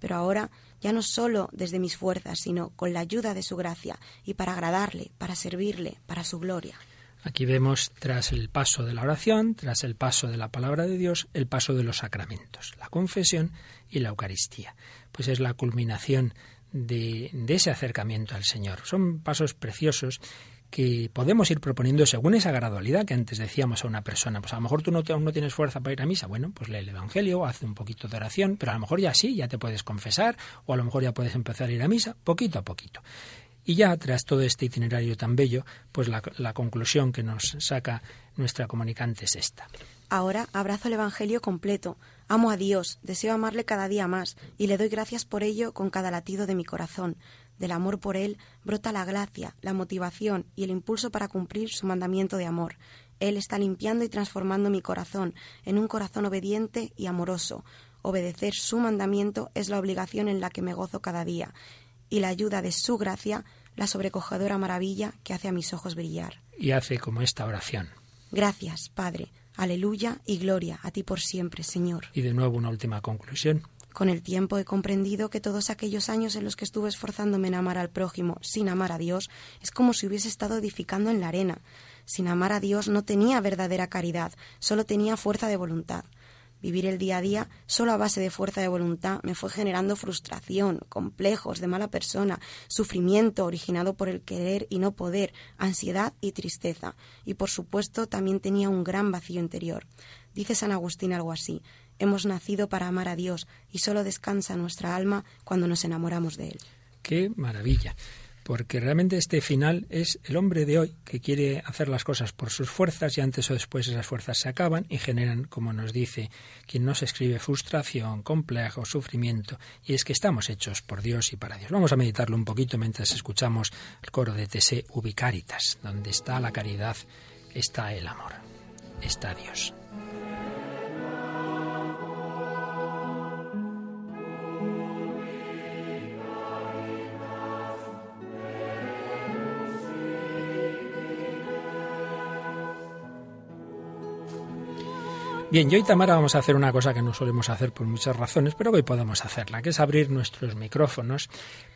Pero ahora ya no solo desde mis fuerzas, sino con la ayuda de su gracia y para agradarle, para servirle, para su gloria. Aquí vemos, tras el paso de la oración, tras el paso de la palabra de Dios, el paso de los sacramentos, la confesión y la Eucaristía. Pues es la culminación de, ese acercamiento al Señor. Son pasos preciosos que podemos ir proponiendo según esa gradualidad que antes decíamos a una persona. Pues a lo mejor tú no, no tienes fuerza para ir a misa. Bueno, pues lee el Evangelio, hace un poquito de oración, pero a lo mejor ya sí, ya te puedes confesar, o a lo mejor ya puedes empezar a ir a misa, poquito a poquito. Y ya tras todo este itinerario tan bello, pues la, conclusión que nos saca nuestra comunicante es esta. Ahora abrazo el Evangelio completo, amo a Dios, deseo amarle cada día más y le doy gracias por ello con cada latido de mi corazón. Del amor por Él brota la gracia, la motivación y el impulso para cumplir su mandamiento de amor. Él está limpiando y transformando mi corazón en un corazón obediente y amoroso. Obedecer su mandamiento es la obligación en la que me gozo cada día y la ayuda de su gracia, la sobrecogedora maravilla que hace a mis ojos brillar. Y hace como esta oración. Gracias, Padre. Aleluya y gloria a ti por siempre, Señor. Y de nuevo una última conclusión. Con el tiempo he comprendido que todos aquellos años en los que estuve esforzándome en amar al prójimo sin amar a Dios es como si hubiese estado edificando en la arena. Sin amar a Dios no tenía verdadera caridad, solo tenía fuerza de voluntad. Vivir el día a día solo a base de fuerza de voluntad me fue generando frustración, complejos de mala persona, sufrimiento originado por el querer y no poder, ansiedad y tristeza. Y por supuesto también tenía un gran vacío interior. Dice San Agustín algo así. Hemos nacido para amar a Dios y solo descansa nuestra alma cuando nos enamoramos de Él. ¡Qué maravilla! Porque realmente este final es el hombre de hoy que quiere hacer las cosas por sus fuerzas y antes o después esas fuerzas se acaban y generan, como nos dice quien nos escribe, frustración, complejo, sufrimiento, y es que estamos hechos por Dios y para Dios. Vamos a meditarlo un poquito mientras escuchamos el coro de Tese Ubicaritas, donde está la caridad, está el amor, está Dios. Bien, yo y Tamara vamos a hacer una cosa que no solemos hacer por muchas razones, pero hoy podemos hacerla, que es abrir nuestros micrófonos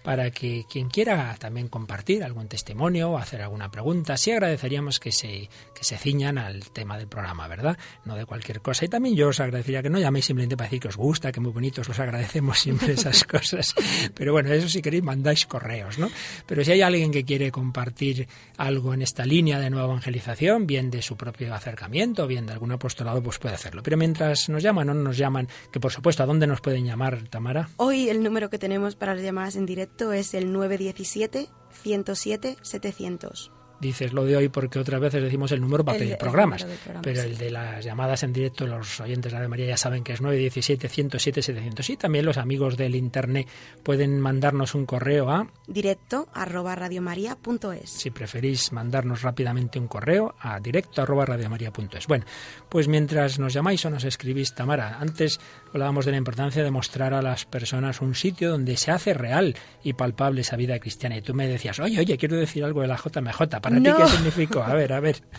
para que quien quiera también compartir algún testimonio o hacer alguna pregunta, sí agradeceríamos que se, que se ciñan al tema del programa, ¿verdad? No de cualquier cosa. Y también yo os agradecería que no llaméis simplemente para decir que os gusta, que muy bonitos, los agradecemos siempre esas cosas. Pero bueno, eso si queréis mandáis correos, ¿no? Pero si hay alguien que quiere compartir algo en esta línea de nueva evangelización, bien de su propio acercamiento, bien de algún apostolado, pues puede hacer pero mientras nos llaman o no nos llaman, que por supuesto, ¿a dónde nos pueden llamar, Tamara? Hoy el número que tenemos para las llamadas en directo es el 917 107 700 dices lo de hoy porque otras veces decimos el número para pedir programas, pero el de las llamadas en directo, los oyentes de Radio María ya saben que es 917 107 700 y también los amigos del internet pueden mandarnos un correo a directo arroba radiomaria.es. Si preferís mandarnos rápidamente un correo a directo arroba radiomaria.es. Bueno, pues mientras nos llamáis o nos escribís, Tamara, antes hablábamos de la importancia de mostrar a las personas un sitio donde se hace real y palpable esa vida cristiana. Y tú me decías, oye, oye, quiero decir algo de la JMJ ¿Para ti qué significó? A ver, a ver.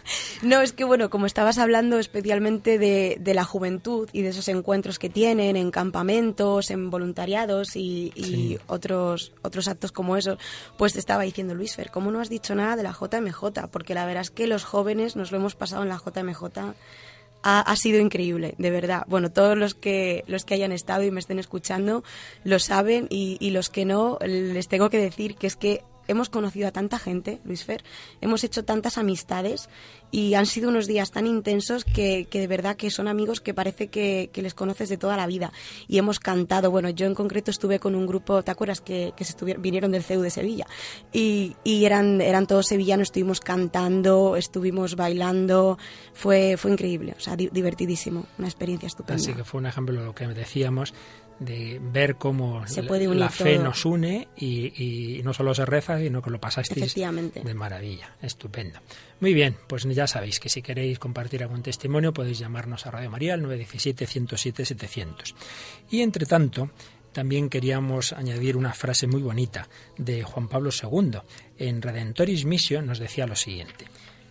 No, es que bueno, como estabas hablando especialmente de, la juventud y de esos encuentros que tienen en campamentos, en voluntariados y, otros, otros actos como esos, pues te estaba diciendo Luis Fer, ¿cómo no has dicho nada de la JMJ? Porque la verdad es que los jóvenes nos lo hemos pasado en la JMJ ha, sido increíble, de verdad. Bueno, todos los que, los que hayan estado y me estén escuchando lo saben y, y los que no, les tengo que decir que es que hemos conocido a tanta gente, Luis Fer, hemos hecho tantas amistades y han sido unos días tan intensos que, de verdad que son amigos que parece que, les conoces de toda la vida. Y hemos cantado, bueno, yo en concreto estuve con un grupo, ¿te acuerdas? Que, que se vinieron del CEU de Sevilla. Y, y, eran, eran todos sevillanos, estuvimos cantando, estuvimos bailando, fue, fue increíble, o sea, divertidísimo, una experiencia estupenda. Así que fue un ejemplo de lo que decíamos de ver cómo la, fe nos une y, no solo se reza, sino que lo pasasteis de maravilla. Estupendo. Muy bien, pues ya sabéis que si queréis compartir algún testimonio podéis llamarnos a Radio María al 917-107-700. Y entre tanto, también queríamos añadir una frase muy bonita de Juan Pablo II. En Redentoris Missio nos decía lo siguiente.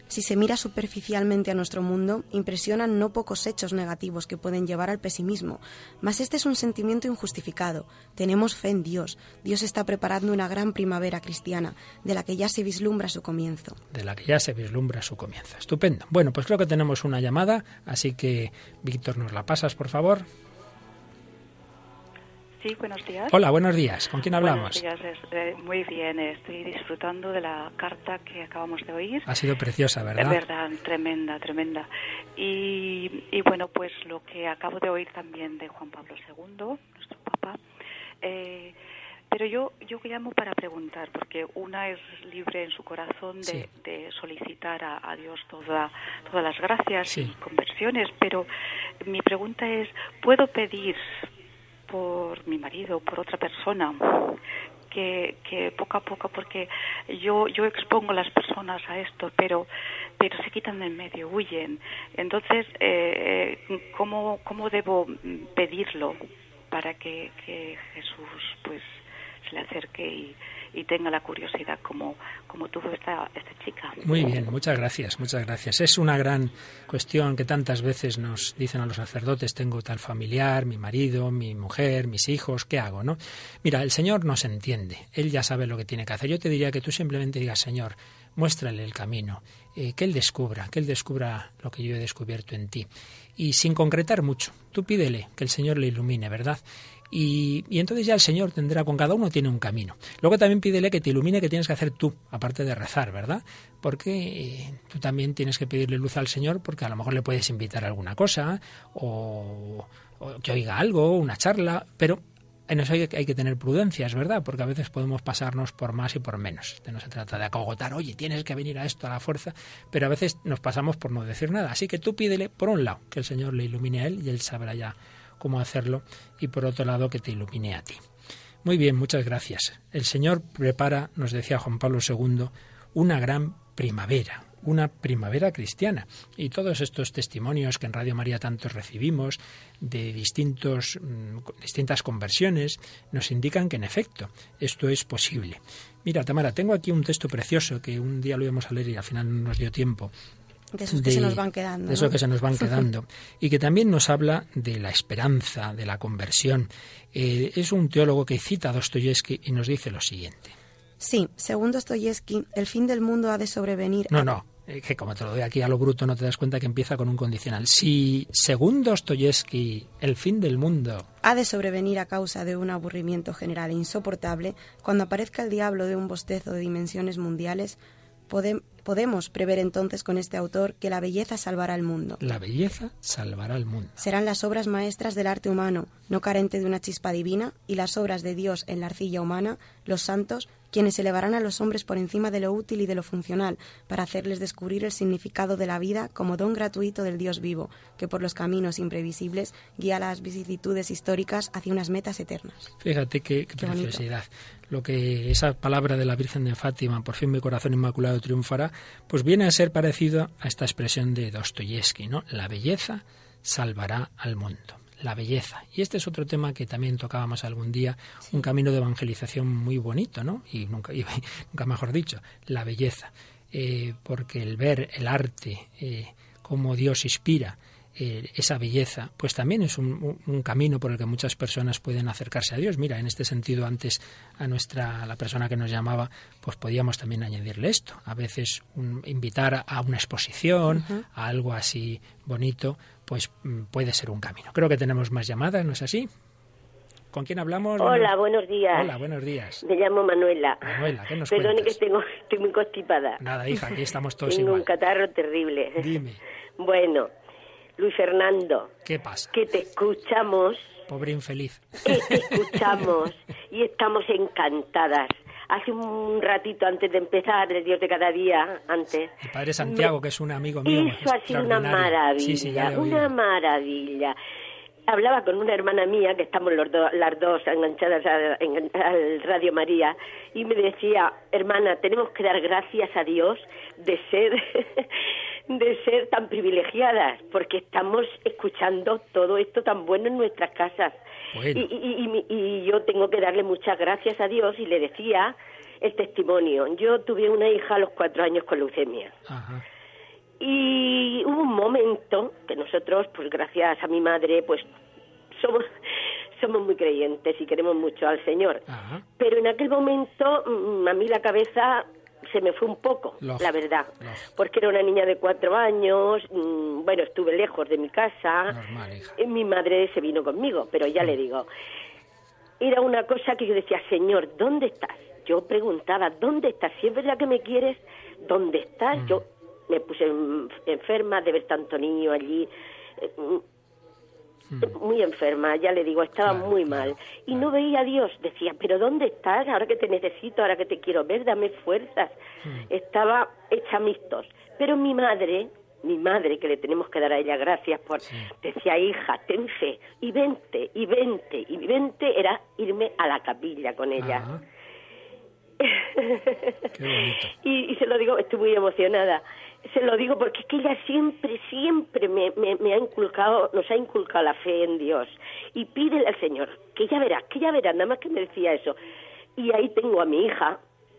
Si se mira superficialmente a nuestro mundo, impresionan no pocos hechos negativos que pueden llevar al pesimismo, mas este es un sentimiento injustificado. Tenemos fe en Dios. Dios está preparando una gran primavera cristiana, de la que ya se vislumbra su comienzo. De la que ya se vislumbra su comienzo. Estupendo. Bueno, pues creo que tenemos una llamada, así que Víctor, ¿nos la pasas, por favor? Sí, buenos días. Hola, buenos días. ¿Con quién hablamos? Buenos días, eh, muy bien. Estoy disfrutando de la carta que acabamos de oír. Ha sido preciosa, ¿verdad? Es verdad, tremenda, tremenda. Y, y, bueno, pues lo que acabo de oír también de Juan Pablo II, nuestro Papa. Eh, pero yo, yo llamo para preguntar, porque una es libre en su corazón de, de solicitar a, Dios toda, todas las gracias y conversiones, pero mi pregunta es, ¿puedo pedir por mi marido, por otra persona, que, que poco a poco, porque yo, yo expongo a las personas a esto, pero, pero se quitan del medio, huyen. Entonces, eh, eh, ¿cómo, ¿cómo debo pedirlo para que, que Jesús pues se le acerque y, y tenga la curiosidad como, como tuvo esta, esta chica. Muy bien, muchas gracias, muchas gracias. Es una gran cuestión que tantas veces nos dicen a los sacerdotes, tengo tal familiar, mi marido, mi mujer, mis hijos, ¿qué hago? no? Mira, el Señor nos entiende, Él ya sabe lo que tiene que hacer. Yo te diría que tú simplemente digas, Señor, muéstrale el camino, eh, que Él descubra, que Él descubra lo que yo he descubierto en ti. Y sin concretar mucho, tú pídele que el Señor le ilumine, ¿verdad? Y, entonces ya el Señor tendrá, con cada uno tiene un camino. Luego también pídele que te ilumine qué tienes que hacer tú, aparte de rezar, ¿verdad? Porque eh, tú también tienes que pedirle luz al Señor porque a lo mejor le puedes invitar a alguna cosa o, que oiga algo, una charla, pero en eso hay, que tener prudencia, es verdad, porque a veces podemos pasarnos por más y por menos. No se trata de acogotar, oye, tienes que venir a esto a la fuerza, pero a veces nos pasamos por no decir nada. Así que tú pídele, por un lado, que el Señor le ilumine a él y él sabrá ya cómo hacerlo, y por otro lado, que te ilumine a ti. Muy bien, muchas gracias. El Señor prepara, nos decía Juan Pablo II, una gran primavera, una primavera cristiana. Y todos estos testimonios que en Radio María tantos recibimos de distintos, mm, distintas conversiones nos indican que en efecto esto es posible. Mira, Tamara, tengo aquí un texto precioso que un día lo íbamos a leer y al final no nos dio tiempo. De esos que se nos van quedando. De esos que se nos van quedando. y que también nos habla de la esperanza, de la conversión. Eh, es un teólogo que cita a Dostoyevsky y nos dice lo siguiente. Sí, según Dostoyevsky, el fin del mundo ha de sobrevenir. No, no, eh, que como te lo doy aquí a lo bruto no te das cuenta que empieza con un condicional. Si, según Dostoyevsky, el fin del mundo ha de sobrevenir a causa de un aburrimiento general insoportable, cuando aparezca el diablo de un bostezo de dimensiones mundiales, podemos prever entonces con este autor que la belleza salvará el mundo. La belleza salvará el mundo. Serán las obras maestras del arte humano, no carente de una chispa divina, y las obras de Dios en la arcilla humana, los santos, quienes elevarán a los hombres por encima de lo útil y de lo funcional, para hacerles descubrir el significado de la vida como don gratuito del Dios vivo, que por los caminos imprevisibles guía las vicisitudes históricas hacia unas metas eternas. Fíjate qué, preciosidad. Lo que esa palabra de la Virgen de Fátima, por fin mi corazón inmaculado triunfará, pues viene a ser parecido a esta expresión de Dostoyevsky, ¿no? La belleza salvará al mundo la belleza. Y este es otro tema que también tocábamos algún día, un camino de evangelización muy bonito, ¿no? Y nunca, nunca mejor dicho, la belleza. Eh, porque el ver el arte, eh, cómo Dios inspira, eh, esa belleza, pues también es un, camino por el que muchas personas pueden acercarse a Dios. Mira, en este sentido, antes a nuestra, la persona que nos llamaba, pues podíamos también añadirle esto. A veces invitar a una exposición, a algo así bonito, pues mm, puede ser un camino. Creo que tenemos más llamadas, ¿no es así? ¿Con quién hablamos? Hola, buenos días. Hola, buenos días. Me llamo Manuela. Manuela, ¿qué nos Perdone que tengo, estoy muy constipada. Nada, hija, aquí estamos todos tengo igual. un catarro terrible. Dime. Bueno, Luis Fernando. ¿Qué pasa? Que te escuchamos. Pobre infeliz. Que te escuchamos y estamos encantadas hace un ratito antes de empezar, el Dios de cada día, antes. El Padre Santiago, que es un amigo mío. Eso ha sido una maravilla, una maravilla. Hablaba con una hermana mía, que estamos los las dos enganchadas al Radio María, y me decía, hermana, tenemos que dar gracias a Dios de ser, de ser tan privilegiadas, porque estamos escuchando todo esto tan bueno en nuestras casas. Y, yo tengo que darle muchas gracias a Dios y le decía el testimonio. Yo tuve una hija a los cuatro años con leucemia. Y hubo un momento que nosotros, pues gracias a mi madre, pues somos somos muy creyentes y queremos mucho al Señor. Pero en aquel momento mm, a mí la cabeza se me fue un poco, la verdad, porque era una niña de cuatro años, mm, bueno, estuve lejos de mi casa, y mi madre se vino conmigo, pero ya le mm. digo, era una cosa que yo decía, Señor, ¿dónde estás? Yo preguntaba, ¿dónde estás? Si es verdad que me quieres, ¿dónde estás? Mm. Yo me puse enferma de ver tanto niño allí. Hmm. muy enferma, ya le digo, estaba muy mal. Y no veía a Dios, decía, pero ¿dónde estás? Ahora que te necesito, ahora que te quiero ver, dame fuerzas. Hmm. Estaba hecha mistos. Pero mi madre, mi madre, que le tenemos que dar a ella gracias por, decía, hija, ten fe, y vente, y vente, y vente era irme a la capilla con ella. y, y, se lo digo, estoy muy emocionada se lo digo porque es que ella siempre, siempre me, me, ha inculcado, nos ha inculcado la fe en Dios. Y pídele al Señor, que ya verá, que ya verá, nada más que me decía eso. Y ahí tengo a mi hija,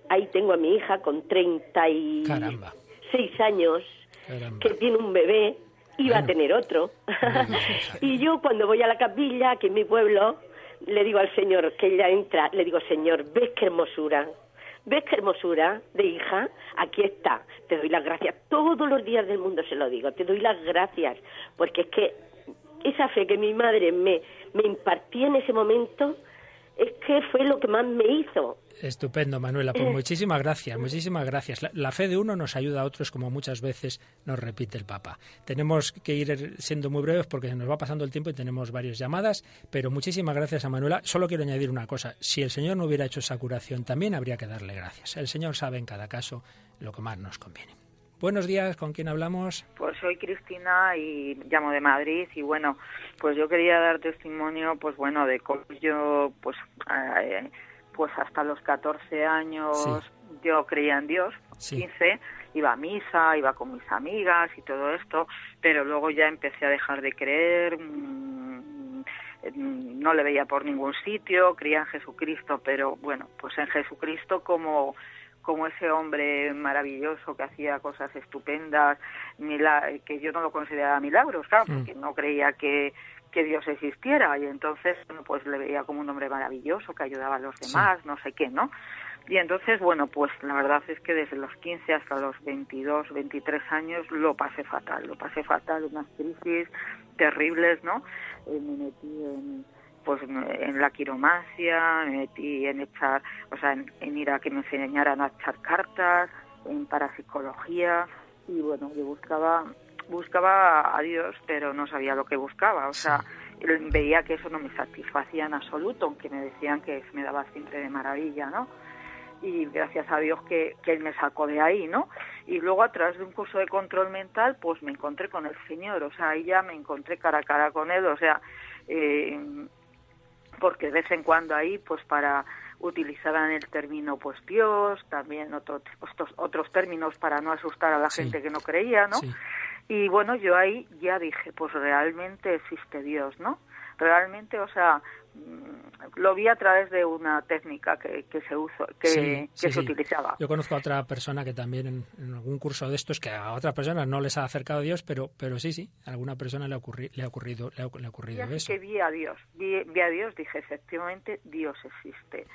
ahí tengo a mi hija con 36 años, que tiene un bebé va a tener otro. y yo cuando voy a la capilla, aquí en mi pueblo, le digo al Señor que ella entra, le digo, Señor, ves qué hermosura, ¿Ves qué hermosura de hija? Aquí está. Te doy las gracias. Todos los días del mundo se lo digo. Te doy las gracias. Porque es que esa fe que mi madre me, me impartía en ese momento es que fue lo que más me hizo Estupendo, Manuela. Pues muchísimas gracias, muchísimas gracias. La, fe de uno nos ayuda a otros, como muchas veces nos repite el Papa. Tenemos que ir siendo muy breves porque nos va pasando el tiempo y tenemos varias llamadas, pero muchísimas gracias a Manuela. Solo quiero añadir una cosa. Si el Señor no hubiera hecho esa curación, también habría que darle gracias. El Señor sabe en cada caso lo que más nos conviene. Buenos días, ¿con quién hablamos? Pues soy Cristina y llamo de Madrid y bueno, pues yo quería dar testimonio, pues bueno, de cómo yo, pues, eh, pues hasta los 14 años yo creía en Dios, 15, iba a misa, iba con mis amigas y todo esto, pero luego ya empecé a dejar de creer, mm, no le veía por ningún sitio, creía en Jesucristo, pero bueno, pues en Jesucristo como como ese hombre maravilloso que hacía cosas estupendas, que yo no lo consideraba milagros, claro, mm. porque no creía que, que Dios existiera y entonces pues le veía como un hombre maravilloso que ayudaba a los demás, no sé qué, ¿no? Y entonces, bueno, pues la verdad es que desde los 15 hasta los 22, 23 años lo pasé fatal, lo pasé fatal, unas crisis terribles, ¿no? Eh, me metí en pues en la quiromancia, me metí en echar, o sea, en, ir a que me enseñaran a echar cartas, en parapsicología y bueno, yo buscaba buscaba a Dios, pero no sabía lo que buscaba, o sea, veía que eso no me satisfacía en absoluto, aunque me decían que me daba siempre de maravilla, ¿no? Y gracias a Dios que, que Él me sacó de ahí, ¿no? Y luego a través de un curso de control mental, pues me encontré con el Señor, o sea, ahí ya me encontré cara a cara con Él, o sea, eh, porque de vez en cuando ahí, pues para utilizaran el término pues Dios, también otros otros, otros términos para no asustar a la gente que no creía, ¿no? Y bueno, yo ahí ya dije, pues realmente existe Dios, ¿no? Realmente, o sea, mm, lo vi a través de una técnica que, que se usó, que, que se utilizaba. Yo conozco a otra persona que también en, algún curso de estos que a otras personas no les ha acercado a Dios, pero pero sí, sí, a alguna persona le ha, ocurrido le ha ocurrido le ha, ocurrido eso. que vi a Dios, vi, vi a Dios, dije efectivamente Dios existe.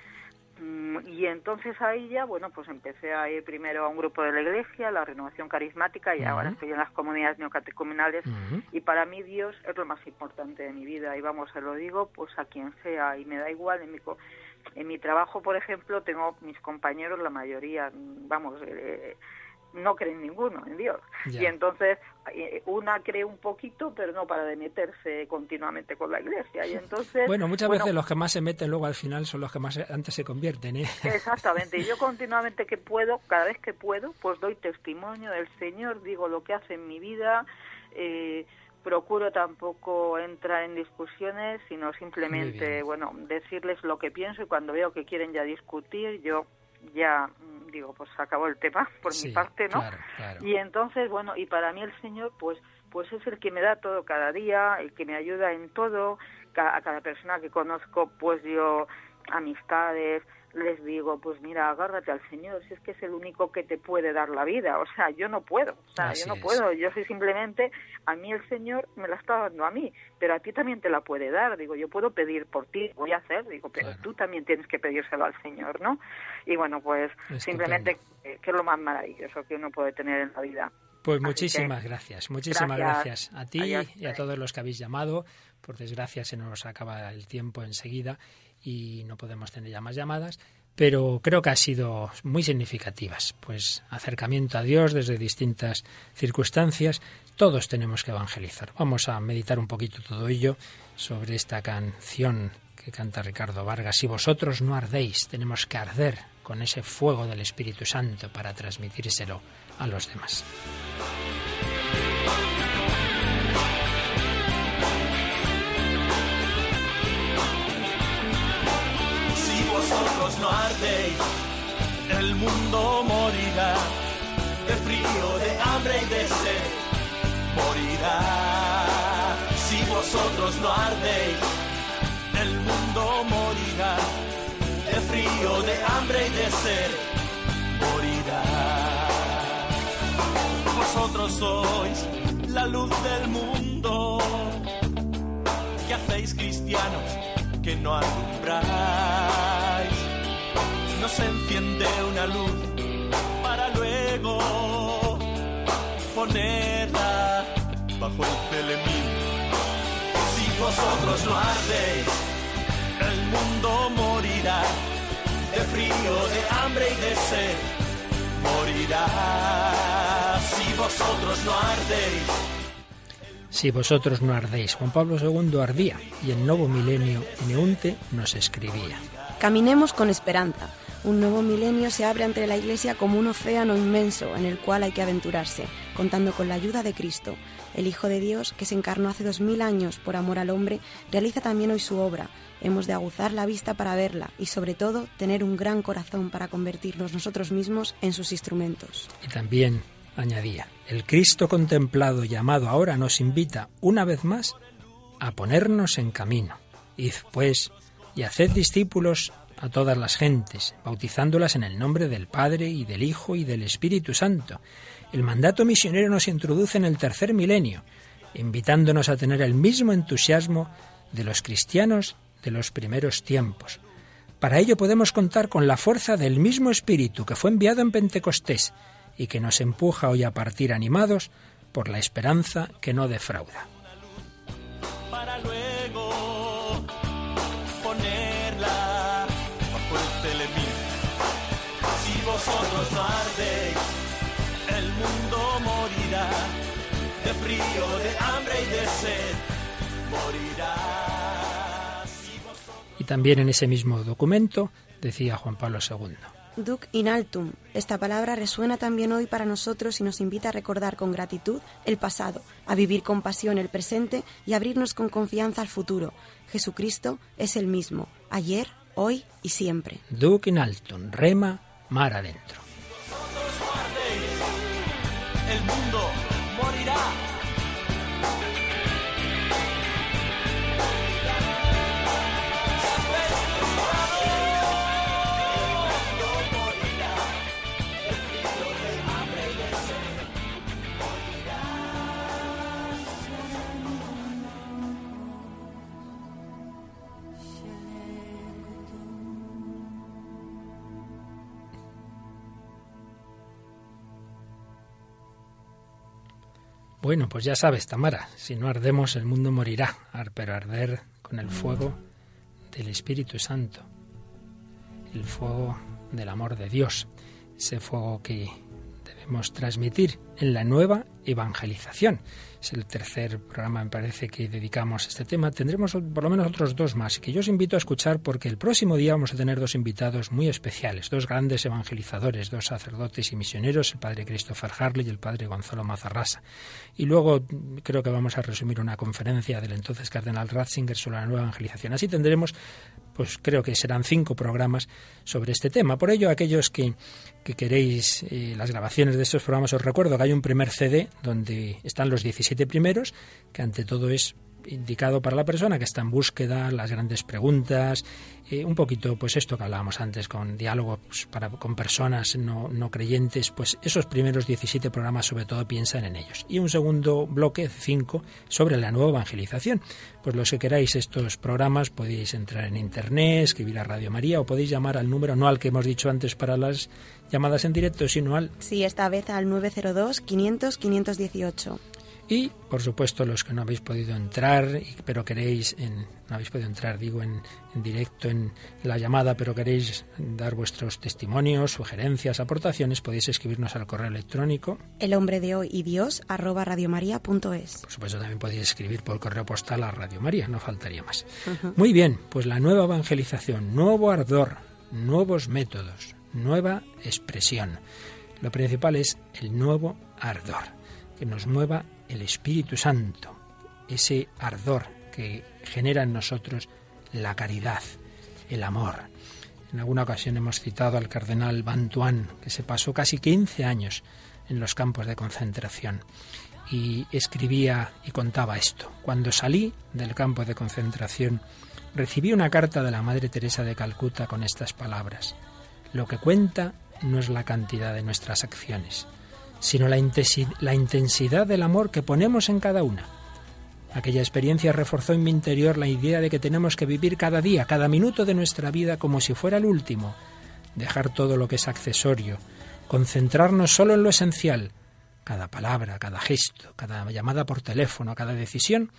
Mm, y entonces ahí ya, bueno, pues empecé a ir primero a un grupo de la iglesia, la renovación carismática, y ahora estoy en las comunidades neocatecumenales. Y para mí Dios es lo más importante de mi vida. Y vamos, se lo digo pues a quien sea, y me da igual. En mi, en mi trabajo, por ejemplo, tengo mis compañeros, la mayoría, vamos, eh, no creen ninguno en Dios. Y entonces eh, una cree un poquito, pero no para de meterse continuamente con la iglesia. Y entonces Bueno, muchas veces los que más se meten luego al final son los que más antes se convierten, ¿eh? Exactamente. Y yo continuamente que puedo, cada vez que puedo, pues doy testimonio del Señor, digo lo que hace en mi vida, eh, procuro tampoco entrar en discusiones, sino simplemente, bueno, decirles lo que pienso y cuando veo que quieren ya discutir, yo ya digo, pues acabó el tema por mi parte, ¿no? Y entonces, bueno, y para mí el Señor, pues, pues es el que me da todo cada día, el que me ayuda en todo, a cada persona que conozco, pues yo amistades, les digo, pues mira, agárrate al Señor, si es que es el único que te puede dar la vida, o sea, yo no puedo, o sea, yo no puedo, yo soy simplemente, a mí el Señor me la está dando a mí, pero a ti también te la puede dar, digo, yo puedo pedir por ti, voy a hacer, digo, pero tú también tienes que pedírselo al Señor, ¿no? Y bueno, pues simplemente que, es lo más maravilloso que uno puede tener en la vida. Pues muchísimas gracias, muchísimas gracias, a ti y a todos los que habéis llamado. Por desgracia se nos acaba el tiempo enseguida y no podemos tener ya más llamadas, pero creo que ha sido muy significativas, pues acercamiento a Dios desde distintas circunstancias, todos tenemos que evangelizar. Vamos a meditar un poquito todo ello sobre esta canción que canta Ricardo Vargas. Si vosotros no ardéis, tenemos que arder con ese fuego del Espíritu Santo para transmitírselo a los demás. No ardéis, el mundo morirá de frío, de hambre y de sed, morirá. Si vosotros no ardéis, el mundo morirá de frío, de hambre y de sed, morirá. Vosotros sois la luz del mundo, que hacéis cristianos que no alumbráis nos enciende una luz para luego ponerla bajo el celemín. Si vosotros no ardéis, el mundo morirá de frío, frío, de hambre y de sed, morirá si vosotros no ardéis. Si vosotros no ardéis. Juan Pablo II ardía y el nuevo milenio Neunte nos escribía. Caminemos con esperanza. Un nuevo milenio se abre ante la Iglesia como un océano inmenso en el cual hay que aventurarse, contando con la ayuda de Cristo. El Hijo de Dios, que se encarnó hace dos mil años por amor al hombre, realiza también hoy su obra. Hemos de aguzar la vista para verla y, sobre todo, tener un gran corazón para convertirnos nosotros mismos en sus instrumentos. Y también añadía, el Cristo contemplado llamado ahora nos invita una vez más a ponernos en camino. Id pues y haced discípulos a todas las gentes, bautizándolas en el nombre del Padre y del Hijo y del Espíritu Santo. El mandato misionero nos introduce en el tercer milenio, invitándonos a tener el mismo entusiasmo de los cristianos de los primeros tiempos. Para ello podemos contar con la fuerza del mismo Espíritu que fue enviado en Pentecostés y que nos empuja hoy a partir animados por la esperanza que no defrauda. De frío, de hambre y de sed. Morirá. Si vosotros... Y también en ese mismo documento decía Juan Pablo II. Duc in altum. Esta palabra resuena también hoy para nosotros y nos invita a recordar con gratitud el pasado, a vivir con pasión el presente y a abrirnos con confianza al futuro. Jesucristo es el mismo, ayer, hoy y siempre. Duc in altum, rema, mar adentro. el mundo Bueno, pues ya sabes, Tamara, si no ardemos el mundo morirá, pero arder con el fuego del Espíritu Santo, el fuego del amor de Dios, ese fuego que debemos transmitir en la nueva evangelización. Es el tercer programa, me parece, que dedicamos a este tema. Tendremos por lo menos otros dos más, que yo os invito a escuchar porque el próximo día vamos a tener dos invitados muy especiales, dos grandes evangelizadores, dos sacerdotes y misioneros, el padre Christopher Harley y el padre Gonzalo Mazarrasa. Y luego creo que vamos a resumir una conferencia del entonces cardenal Ratzinger sobre la nueva evangelización. Así tendremos pues creo que serán cinco programas sobre este tema. Por ello, aquellos que, que queréis eh, las grabaciones de estos programas, os recuerdo que hay un primer CD donde están los 17 primeros, que ante todo es indicado para la persona que está en búsqueda, las grandes preguntas, eh, un poquito pues esto que hablábamos antes con diálogo pues, para, con personas no, no creyentes, pues esos primeros 17 programas sobre todo piensan en ellos. Y un segundo bloque, 5, sobre la nueva evangelización. Pues los que queráis estos programas podéis entrar en internet, escribir a Radio María o podéis llamar al número, no al que hemos dicho antes para las llamadas en directo, sino al Sí, esta vez al 902-500-518. Y, por supuesto, los que no habéis podido entrar, pero queréis, en, no habéis podido entrar, digo, en, en directo en la llamada, pero queréis dar vuestros testimonios, sugerencias, aportaciones, podéis escribirnos al correo electrónico. El hombre de hoy y Dios, arroba radiomaria.es. Por supuesto, también podéis escribir por correo postal a Radio María, no faltaría más. Muy bien, pues la nueva evangelización, nuevo ardor, nuevos métodos, nueva expresión. Lo principal es el nuevo ardor, que nos mueva el Espíritu Santo, ese ardor que genera en nosotros la caridad, el amor. En alguna ocasión hemos citado al cardenal Bantuán, que se pasó casi 15 años en los campos de concentración y escribía y contaba esto. Cuando salí del campo de concentración, recibí una carta de la Madre Teresa de Calcuta con estas palabras. Lo que cuenta no es la cantidad de nuestras acciones, sino la, intensi- la intensidad del amor que ponemos en cada una. Aquella experiencia reforzó en mi interior la idea de que tenemos que vivir cada día, cada minuto de nuestra vida como si fuera el último, dejar todo lo que es accesorio, concentrarnos solo en lo esencial. Cada palabra, cada gesto, cada llamada por teléfono, cada decisión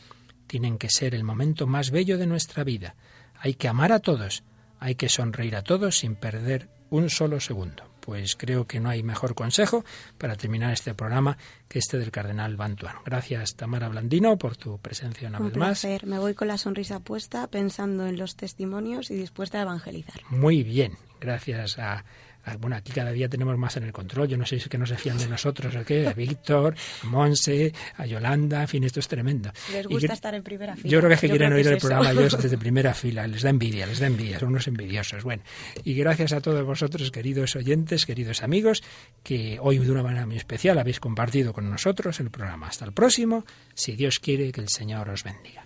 tienen que ser el momento más bello de nuestra vida. Hay que amar a todos, hay que sonreír a todos sin perder un solo segundo. Pues creo que no hay mejor consejo para terminar este programa que este del cardenal Bantuan. Gracias, Tamara Blandino, por tu presencia una un vez placer. Me voy con la sonrisa puesta, pensando en los testimonios y dispuesta a evangelizar. Muy bien. Gracias a bueno, aquí cada día tenemos más en el control. Yo no sé si es que no se fían de nosotros o qué, a Víctor, a Monse, a Yolanda, en fin, esto es tremendo. Les gusta estar en primera fila. Yo creo que es que quieren oír el programa ellos desde primera fila, les da envidia, les da envidia, son unos envidiosos. Bueno, y gracias a todos vosotros, queridos oyentes, queridos amigos, que hoy de una manera muy especial habéis compartido con nosotros el programa. Hasta el próximo, si Dios quiere que el Señor os bendiga.